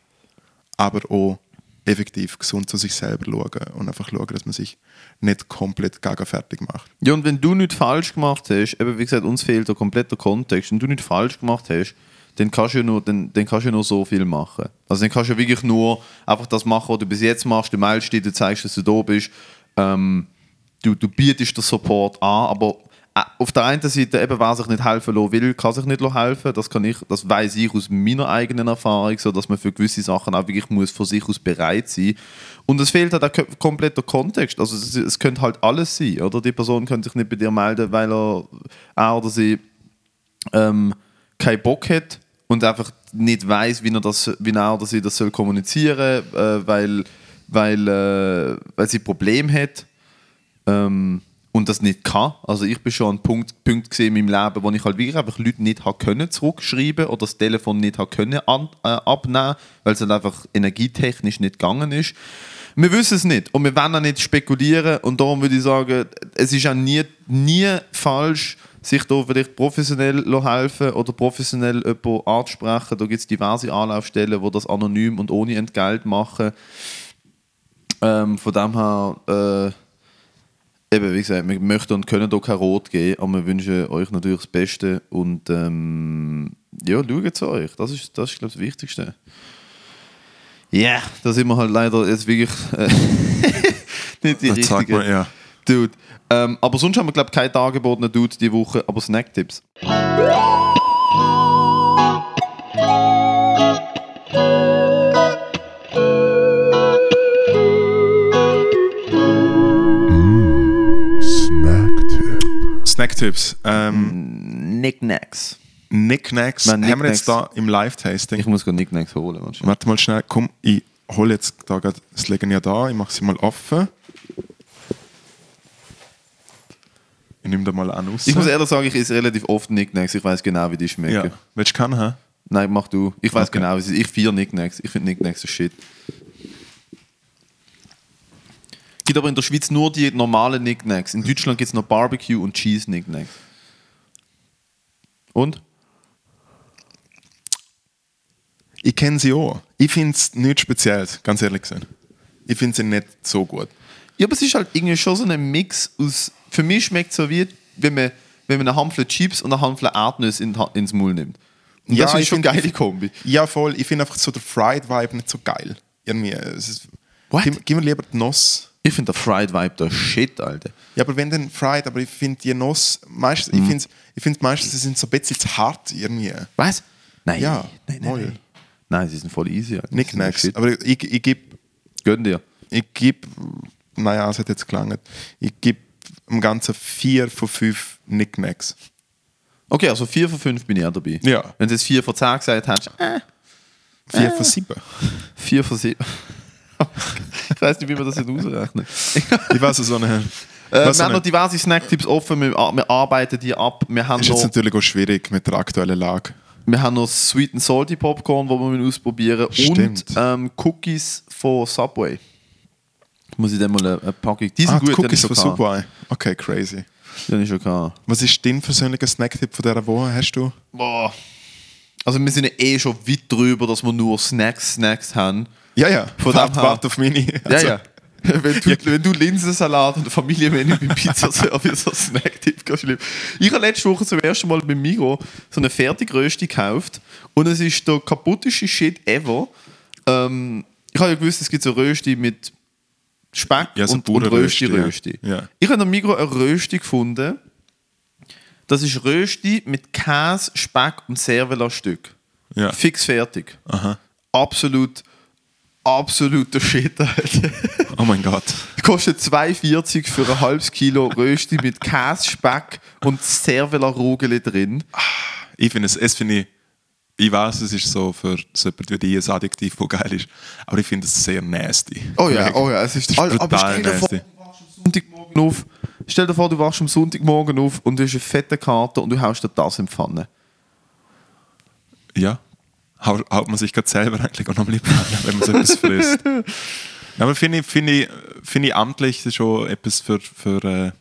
aber auch effektiv gesund zu sich selber schauen und einfach schauen, dass man sich nicht komplett gaga fertig macht. Ja, und wenn du nichts falsch gemacht hast, eben wie gesagt, uns fehlt der komplette Kontext, wenn du nichts falsch gemacht hast, dann kannst du ja nur, dann, dann kannst du ja nur so viel machen. Also dann kannst du ja wirklich nur einfach das machen, was du bis jetzt machst, du meldest dich, du zeigst, dass du da bist, ähm, du, du bietest den Support an, aber äh, auf der einen Seite, eben, wer sich nicht helfen lassen will, kann sich nicht helfen. Das, kann ich, das weiß ich aus meiner eigenen Erfahrung, so dass man für gewisse Sachen auch wirklich muss von sich aus bereit sein Und es fehlt halt auch komplett der Kontext. Also es, es könnte halt alles sein, oder? Die Person könnte sich nicht bei dir melden, weil er, er oder sie ähm, keinen Bock hat und einfach nicht weiß, wie er, das, wie er oder sie das soll kommunizieren, äh, weil, weil, äh, weil sie ein Problem hat. Ähm, und das nicht kann. Also ich bin schon an Punkt, Punkt gesehen in meinem Leben, wo ich halt wirklich einfach Leute nicht habe können zurückschreiben oder das Telefon nicht habe können an, äh, abnehmen, weil es halt einfach energietechnisch nicht gegangen ist. Wir wissen es nicht und wir wollen auch nicht spekulieren und darum würde ich sagen, es ist auch nie, nie falsch, sich da vielleicht professionell helfen oder professionell jemanden anzusprechen. Da gibt es diverse Anlaufstellen, die das anonym und ohne Entgelt machen. Ähm, von dem her... Äh, eben, wie gesagt, wir möchten und können hier kein Rot geben, aber wir wünschen euch natürlich das Beste und ähm, ja, schaut zu euch. Das ist, das ist glaube ich, das Wichtigste. Ja, yeah, da sind wir halt leider jetzt wirklich äh, nicht die richtige sagt man, ja. Dude. Ähm, aber sonst haben wir, glaube ich, keine dargebotenen Dude die Woche, aber Snacktipps. Snacktipp. Snacktipps. Ähm, Knickknacks. Knickknacks. Nein, Haben wir jetzt da im Live-Tasting. Ich muss gerade Knickknacks holen. Warte mal schnell, komm, ich hole jetzt da das Legen ja da, ich mache sie mal offen. Ich nehme da mal an raus. Ich muss ehrlich sagen, ich esse relativ oft Knickknacks. Ich weiß genau, wie die schmecken. ja. Willst du kennen, hä? Nein, mach du. Ich weiß Okay. genau, wie sie Ich vier Knickknacks. Ich finde Knickknacks so shit. Gibt aber in der Schweiz nur die normalen Knickknacks. In Deutschland gibt es noch Barbecue und Cheese Knickknacks. Und? Ich kenne sie auch. Ich finde es nichts Spezielles, ganz ehrlich gesagt. Ich finde sie nicht so gut. Ja, aber es ist halt irgendwie schon so ein Mix aus. Für mich schmeckt es so wie, wenn man, wenn man eine Handvoll Chips und eine Handvoll Erdnüsse in, ins Maul nimmt. Und Ja, das ist ich schon eine geile Kombi. Ja, voll. Ich finde einfach so der Fried-Vibe nicht so geil. Irgendwie, es ist, What? gib, gib mir lieber die Nuss. Ich finde der Fried Vibe der Shit, Alter. Ja, aber wenn dann Fried, aber ich finde die Nuss, meistens, Mhm. ich finde ich find meistens, sie sind so ein bisschen zu hart irgendwie. Was? Nein. Ja, nein, nein, nein. Nein, sie sind voll easy. Alter. Knickknacks. Sie sind Aber ich, ich gebe, Shit. Gönn dir. ich geb, naja, es hat jetzt gelangt. Ich gebe im Ganzen vier von fünf Knickknacks. Okay, also 4 von 5 bin ich auch dabei. Ja. Wenn du jetzt 4 von 10 gesagt hättest, äh, Vier von sieben. 4 von 7. ich weiß nicht, wie man das jetzt ausrechnet. Ich weiß so eine. Äh, was wir haben noch diverse Snacktipps offen, wir, wir arbeiten die ab. Wir haben, ist jetzt noch, natürlich auch schwierig mit der aktuellen Lage. wir haben noch Sweet and Salty Popcorn, das wir müssen ausprobieren Und Stimmt. ähm, Cookies von Subway. Muss ich dann mal eine, eine Packung. Die sind Ah, gut, die Cookies von ich gehabt. Subway. Okay, crazy. Ich schon gehabt. Was ist dein persönlicher Snacktipp von dieser Woche? Hast du? Boah. Also wir sind ja eh schon weit drüber, dass wir nur Snacks, Snacks haben. Ja, ja. Von warte, dem her- warte auf meine. Ja, Also, ja. Wenn du, wenn du Linsensalat und Familienmenü beim Pizzaservice als Snacktipp kannst du Ich habe letzte Woche zum ersten Mal beim Migros so eine Fertigrösti gekauft und es ist der kaputteste Shit ever. Ähm, ich habe ja gewusst, es gibt so Rösti mit Speck Ja, so und, und Bauernrösti, Rösti-Rösti. ja. Ich habe am Migros eine Rösti gefunden. Das ist Rösti mit Käse, Speck und Servela-Stück. Ja. Fix fertig. Aha. Absolut, absoluter Shit, Alter. Oh mein Gott. Kostet 2,40 für ein halbes Kilo Rösti mit Käse, Speck und Cervela-Rugeli drin. Ich finde es, es finde ich, ich weiß, es ist so für so jemand wie dich ein Adjektiv, das geil ist, aber ich finde es sehr nasty. Oh ja, oh ja, es ist, Das ist aber brutal stell dir vor, nasty. du wachst am Sonntagmorgen auf. Stell dir vor, du wachst am Sonntagmorgen auf und du hast eine fette Karte und du haust dir das in die Pfanne. Ja. Haut, haut man sich gerade selber eigentlich auch noch am liebsten an, wenn man so etwas frisst. Ja, aber finde ich, finde ich, finde ich amtlich schon etwas für, für äh,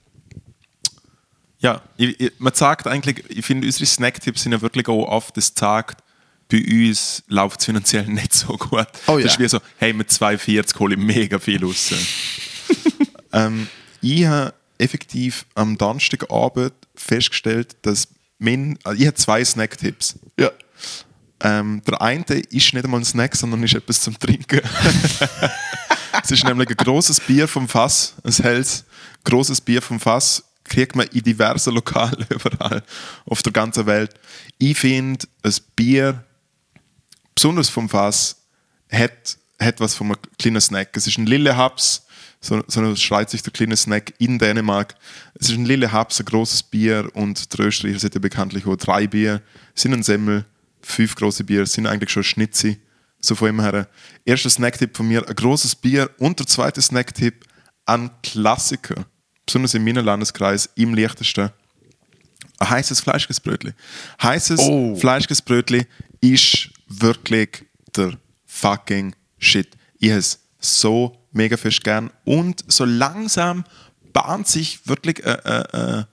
ja, ich, ich, man sagt eigentlich, ich finde, unsere Snacktipps sind ja wirklich auch oft, das sagt, bei uns läuft es finanziell nicht so gut. Oh Das ja. ist wie so, hey, mit 2,40 hole ich mega viel raus. ähm, ich habe effektiv am Donnerstagabend festgestellt, dass mein, also ich habe zwei Snacktipps. Ja. Ähm, der eine ist nicht einmal ein Snack, sondern ist etwas zum Trinken. es ist nämlich ein großes Bier vom Fass, ein helles, großes Bier vom Fass, kriegt man in diversen Lokalen überall auf der ganzen Welt. Ich finde, ein Bier, besonders vom Fass, hat, hat was von einem kleinen Snack. Es ist ein Lille Hubs, so, so schreit sich der kleine Snack in Dänemark. Es ist ein Lille Hubs, ein großes Bier und der Österreicher sind ja bekanntlich auch drei Bier, sind ein Semmel, fünf große Bier, sind eigentlich schon Schnitzi. So von ihm her. Erster Snacktipp von mir, ein großes Bier und der zweite Snacktipp, ein Klassiker. Besonders in meinem Landeskreis, im leichtesten ein heißes Fleischkäsebrötli. Heißes Oh. Fleischkäsebrötli ist wirklich der fucking Shit. Ich es so mega fest gern und so langsam bahnt sich wirklich ein, ein, ein,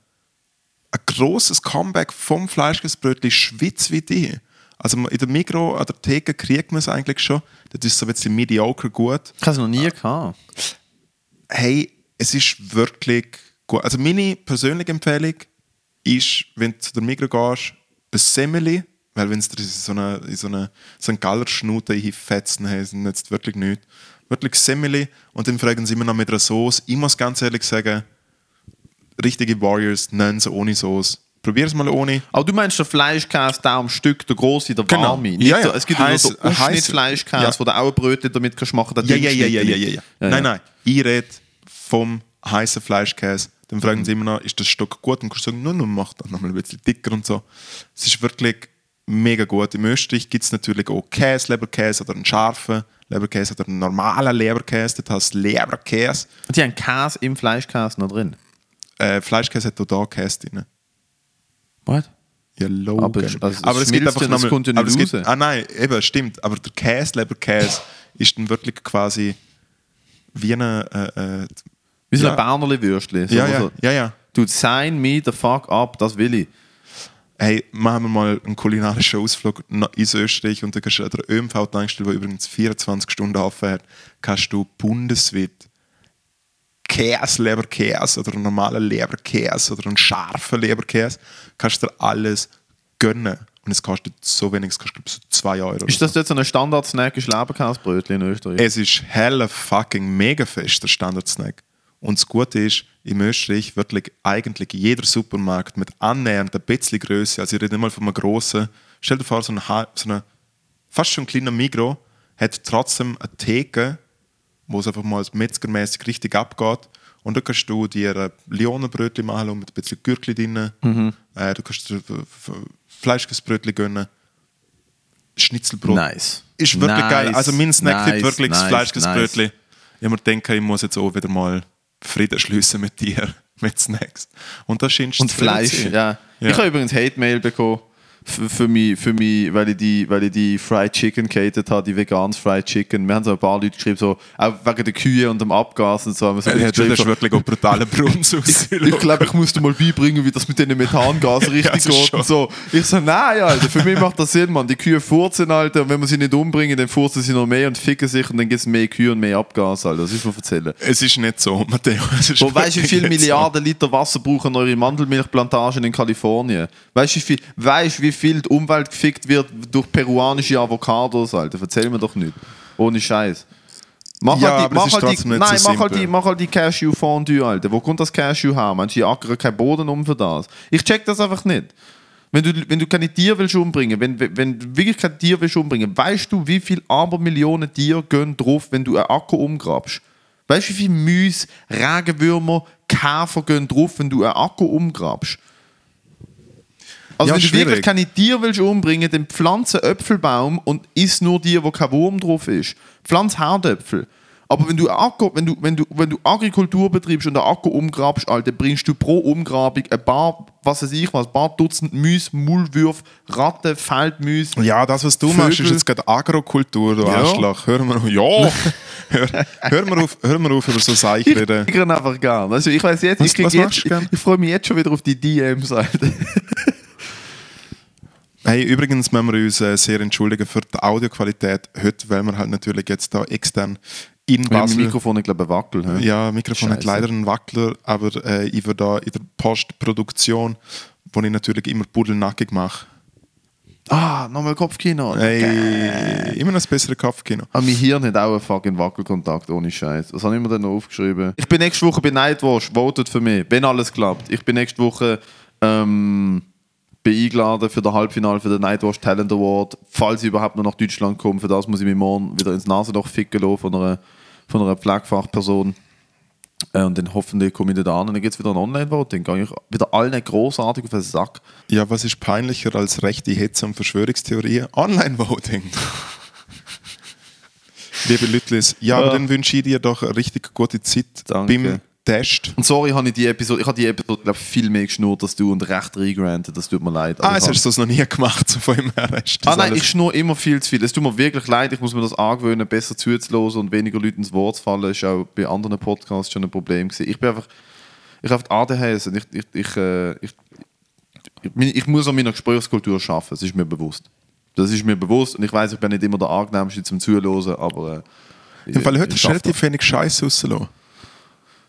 ein großes Comeback vom Fleischkäsebrötli Schwitz wie die. Also in der Mikro, an der Theke kriegt man es eigentlich schon. Das ist so ein bisschen mediocre gut Ich habe es noch nie gehabt. hey, es ist wirklich gut. Also meine persönliche Empfehlung ist, wenn du zu der Migros gehst, ein Semmeli, weil wenn es dir in so eine, in so eine St. Galler Schnute hinfetzen, hey, sind jetzt wirklich nichts. Wirklich Semmeli und dann fragen sie immer noch mit einer Sauce. Ich muss ganz ehrlich sagen, richtige Warriors nennen sie ohne Sauce. Probier es mal ohne. Aber du meinst der Fleischkäse, der am Stück, der große, der Genau. warme. Nicht Ja, ja. Es gibt Heiß- heiß- Aufschnittfleischkäse, ja. wo du auch Brötchen damit kannst machen kannst. Ja, ja, ja, ja, ja, ja, ja. Nein, nein. Ich rede vom heißen Fleischkäse. Dann fragen sie immer noch, ist das Stück gut? Und kannst du sagen, nur, nur mach das nochmal ein bisschen dicker und so. Es ist wirklich mega gut. Im Österreich gibt es natürlich auch Käse, Leberkäse oder einen scharfen Leberkäse oder einen normalen Leberkäse. Das heißt Leberkäse. Die haben Käse im Fleischkäse noch drin. Äh, Fleischkäse hat auch da Käse drin. Was? Ja, logisch. Aber es- also aber es gibt einfach das nochmal- kommt nicht aber es gibt. Ah nein, eben, stimmt. Aber der Käse, Leberkäse, ist dann wirklich quasi wie eine... Äh, äh, Wie so Ja. ein Bernerli-Würstchen. So, ja, ja, so. ja, ja. Du, sign me the fuck up, das will ich. Hey, machen wir mal einen kulinarischen Ausflug ins Österreich und dann kannst du an der ÖMV-Tankstelle, die übrigens 24 Stunden hat, kannst du bundesweit Käse, Leberkäse oder einen normalen Leberkäse oder einen scharfen Leberkäse, kannst du dir alles gönnen. Und es kostet so wenig, es kostet so 2 Euro. Ist das jetzt so ein Standard-Snack, ist Leberkäsebrötchen in Österreich? Es ist hella fucking mega fest, der Standardsnack. Und das Gute ist, im Österreich wirklich eigentlich jeder Supermarkt mit annähernd ein bisschen Größe, also ich rede nicht mal von einem grossen, stell dir vor, so ein, so eine fast schon ein kleiner Mikro hat trotzdem eine Theke, wo es einfach mal metzgermäßig richtig abgeht. Und da kannst du dir ein Lionenbrötchen machen mit ein bisschen Gürkli drin. Mhm. Äh, du kannst dir F- F- Fleischkäsebrötchen gönnen. Schnitzelbrot. Nice. Ist wirklich Nice, geil. Also mein Snacktipp nice, wirklich das nice, Fleischkäsebrötchen. Ich mir denke, ich muss jetzt auch wieder mal Frieden schließen mit dir, mit Snacks. Und das scheint Und Fleisch, ja. Ja. Ich habe übrigens Hate-Mail bekommen. Für, für mich, für mich, weil ich die, weil ich die Fried Chicken gehatet habe, die veganes Fried Chicken. Wir haben so ein paar Leute geschrieben, so, auch wegen der Kühe und dem Abgas und so. Haben wir so Ja, das ist so, wirklich auch brutaler Brunz ich glaube, ich muss dir mal beibringen, wie das mit den Methangasen richtig ist geht schon. und so. Ich so, nein, Alter, für mich macht das Sinn, Mann. Die Kühe furzen, Alter, und wenn wir sie nicht umbringen, dann furzen sie noch mehr und ficken sich und dann gibt es mehr Kühe und mehr Abgas, Alter. Das ist mir erzählen. Es ist nicht so, Matteo. Wo weißt du, wie viele Milliarden Liter Wasser brauchen eure Mandelmilchplantagen in Kalifornien? Weißt du, wie viel, weißt, wie viel die Umwelt gefickt wird durch peruanische Avocados, Alter? Erzähl mir doch nicht. Ohne Scheiß. Mach Ja, halt die, es mach halt die, nein, mach halt die, mach halt die Cashew-Fondue, Alter. Wo kommt das Cashew her? Meinst du, die ackern keinen Boden um für das? Ich check das einfach nicht. Wenn du, wenn du keine Tiere willst umbringen, wenn, wenn du wirklich kein Tier willst umbringen, weißt du, wie viele Abermillionen Tiere gehen drauf, wenn du einen Acker umgrabst? Weißt du, wie viele Müs, Regenwürmer, Käfer gehen drauf, wenn du einen Acker umgrabst? Also Ja, wenn du schwierig. wirklich keine Tiere willst umbringen, dann pflanze einen Äpfelbaum und iss nur die, wo kein Wurm drauf ist. Pflanz Herdäpfel. Aber wenn du, Acker, wenn, du, wenn, du, wenn du Agrikultur betreibst und einen Acker umgrabst, Alter, bringst du pro Umgrabung ein paar, was weiß ich was, ein paar Dutzend Müs, Mullwürfe, Ratten, Feldmüs. Ja, das, was du Vögel. machst, ist jetzt gerade Agrokultur, du Ja. Arschloch. Hör mal auf. Ja! hör, hör, mal auf, hör mal auf, über so Seich Ich reden. kriege einfach gern. Also ich weiß jetzt, Was- ich, was jetzt du ich, ich freue mich jetzt schon wieder auf die DMs, Alter. Hey, übrigens müssen wir uns äh, sehr entschuldigen für die Audioqualität heute, weil wir halt natürlich jetzt da extern in Basel... im Mikrofon, ich glaube, Wackel. hä? Ja, Mikrofon hat Scheisse. leider einen Wackler, aber äh, ich würde da in der Postproduktion, wo ich natürlich immer pudelnackig mache, Ah, nochmal Kopfkino. hey, immer noch das bessere Kopfkino. Ah, mein Hirn hat auch einen fucking Wackelkontakt, ohne Scheiß. Was habe ich mir denn noch aufgeschrieben? Ich bin nächste Woche bei Nightwash, votet für mich, wenn alles klappt. Ich bin nächste Woche ähm, bin eingeladen für das Halbfinale für den Nightwash Talent Award. Falls ich überhaupt noch nach Deutschland komme, für das muss ich mich morgen wieder ins Nasenloch ficken lassen von einer, von einer Pflegefachperson. Äh, und dann hoffentlich komme ich da an und dann gibt es wieder ein Online-Voting. Gehe ich wieder allen großartig auf den Sack. Ja, was ist peinlicher als rechte Hetze und Verschwörungstheorien? Online-Voting. Liebe Lütlis, ja, aber Ja. dann wünsche ich dir doch eine richtig gute Zeit Danke. beim Test. Und sorry, habe ich die Episode, ich habe die Episode glaube viel mehr geschnurrt als du und recht reingerantet, das tut mir leid. Ah, Aber ich hast du das noch nie gemacht, so von ihm her. Ist Ah nein, alles- ich schnurre immer viel zu viel. Es tut mir wirklich leid, ich muss mir das angewöhnen, besser zuzuhören und weniger Leuten ins Wort zu fallen. Das ist auch bei anderen Podcasts schon ein Problem gewesen. Ich bin einfach, ich habe ADHS und ich, ich, ich, äh, ich, ich, ich muss an meiner Gesprächskultur arbeiten, das ist mir bewusst. Das ist mir bewusst und ich weiß, ich bin nicht immer der angenehmste zum Zuhören, aber... Äh, Im Fall heute schaffe relativ wenig Scheiße rausgelassen.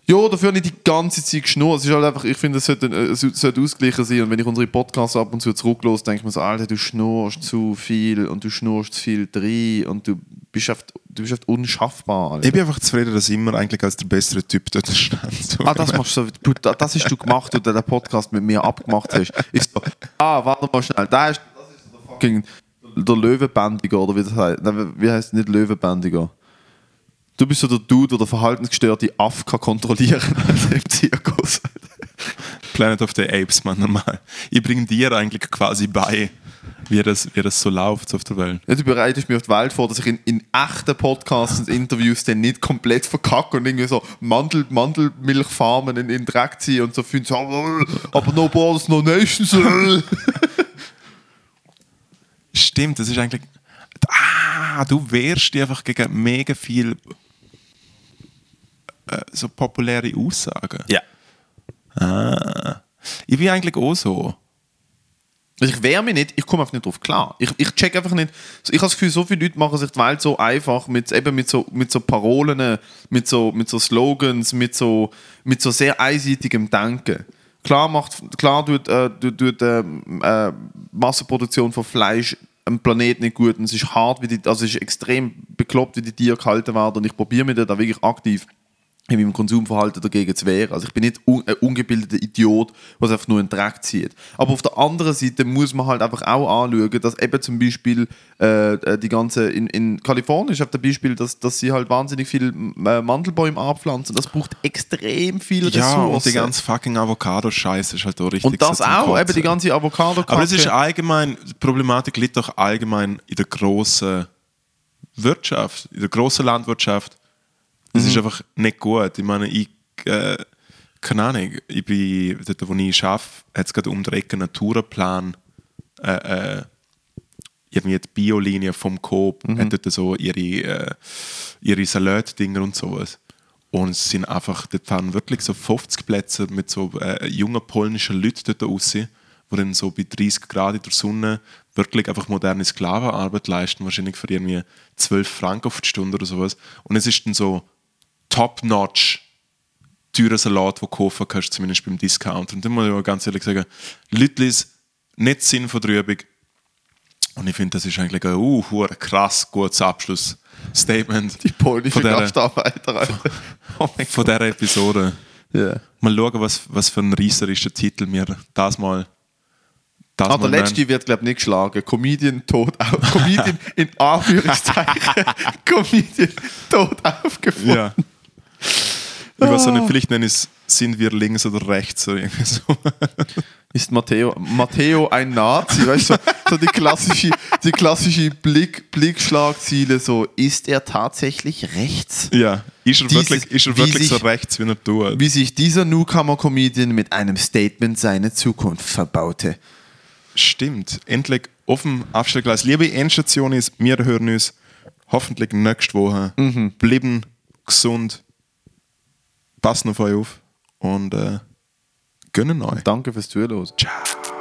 Ja, dafür nicht die ganze Zeit geschnurrt. Es ist halt einfach, ich finde, es sollte, äh, es sollte ausgeglichen sein. Und wenn ich unsere Podcasts ab und zu zurücklose, denke ich mir so, Alter, du schnurst zu viel und du schnurst zu viel drin und du bist einfach, du bist einfach unschaffbar. Alter. Ich bin einfach zufrieden, dass ich immer eigentlich als der bessere Typ dort stand. So. Ah, das machst du so, du, da- das hast du gemacht, und den Podcast mit mir abgemacht hast. Ich so, ah, warte mal schnell, da ist, das ist der fucking, der Löwenbändiger, oder wie das heißt. Nein, Wie heißt nicht Löwenbändiger? Du bist so der Dude, der verhaltensgestörte Aff kann kontrollieren im Zirkus. Planet of the Apes, man, normal. Ich bringe dir eigentlich quasi bei, wie das, wie das so läuft auf der Welt. Ja, du bereitest mich auf die Welt vor, dass ich in, in echten Podcasts und Interviews dann nicht komplett verkacke und irgendwie so Mandel, Mandelmilchfarmen in, in Dreck ziehe und so finde, so, äh, aber no borders, no nations. äh. Stimmt, das ist eigentlich. Ah, du wehrst dich einfach gegen mega viel äh, so populäre Aussagen. Ja. Ah. Ich bin eigentlich auch so. Also ich wehre mich nicht, ich komme einfach nicht drauf klar. Ich, ich check einfach nicht. Ich habe das Gefühl, so viele Leute machen sich die Welt so einfach mit, eben mit, so, mit so Parolen, mit so, mit so Slogans, mit so, mit so sehr einseitigem Denken. Klar macht, klar tut, äh, tut, tut äh, äh, Massenproduktion von Fleisch am Planeten nicht gut und es ist hart, wie die, also es ist extrem bekloppt, wie die Tiere gehalten werden und ich probiere mich da wirklich aktiv in meinem Konsumverhalten dagegen zu wehren. Also ich bin nicht un ein ungebildeter Idiot, was einfach nur einen Dreck zieht. Aber auf der anderen Seite muss man halt einfach auch anschauen, dass eben zum Beispiel äh, äh, die ganze, in, in Kalifornien ist auf dem Beispiel, dass, dass sie halt wahnsinnig viel äh, Mandelbäume anpflanzen. Das braucht extrem viel Ja, Ressourcen. und die ganze fucking Avocado-Scheiße ist halt auch richtig. und das auch, Kotzen. eben die ganze avocado Aber es ist allgemein, die Problematik liegt doch allgemein in der grossen Wirtschaft, in der grossen Landwirtschaft. Das Mhm. ist einfach nicht gut. Ich meine, ich, äh, keine Ahnung, ich bin dort, wo ich arbeite, hat es gerade um die Ecke einen Tourenplan, äh, äh, irgendwie die Biolinie vom Coop, Mhm. hat dort so ihre, äh, ihre Salatdinger und sowas. Und es sind einfach, dort fahren wirklich so 50 Plätze mit so äh, jungen polnischen Leuten dort raus, die dann so bei 30 Grad in der Sonne wirklich einfach moderne Sklavenarbeit leisten, wahrscheinlich für irgendwie 12 Franken auf die Stunde oder sowas. Und es ist dann so top-notch teurer Salat, den du kaufen kannst, zumindest beim Discounter. Und dann muss ich mal ganz ehrlich sagen, Lütlis, nicht Sinn von der Übung. Und ich finde, das ist eigentlich ein uh, krass gutes Abschlussstatement die polnischen von dieser, Gastarbeiter. Alter. Oh von dieser Episode. Ja. Mal schauen, was, was für ein reißerischer Titel wir das mal. Das Ah, der mal letzte nennen. wird, glaube ich, nicht geschlagen. Comedian tot auf. Comedian in Anführungszeichen. Comedian tot aufgefunden. Ja. Ich weiß auch nicht, vielleicht nenne ich es, sind wir links oder rechts oder irgendwie so. Ist Matteo, Matteo ein Nazi? Weißt du, so, so die klassische, die klassische Blick, Blickschlagziele, so, ist er tatsächlich rechts? Ja, ist er Dieses- wirklich, ist er wirklich so sich- rechts, wie er tut? Wie sich dieser Newcomer-Comedian mit einem Statement seine Zukunft verbaute. Stimmt. Endlich auf dem Abstellgleis. Liebe Endstation ist, wir hören uns hoffentlich nächste Woche. Mhm. Bleiben gesund. Passen auf euch auf und äh, gönnen euch. Danke fürs Zuhören. Ciao.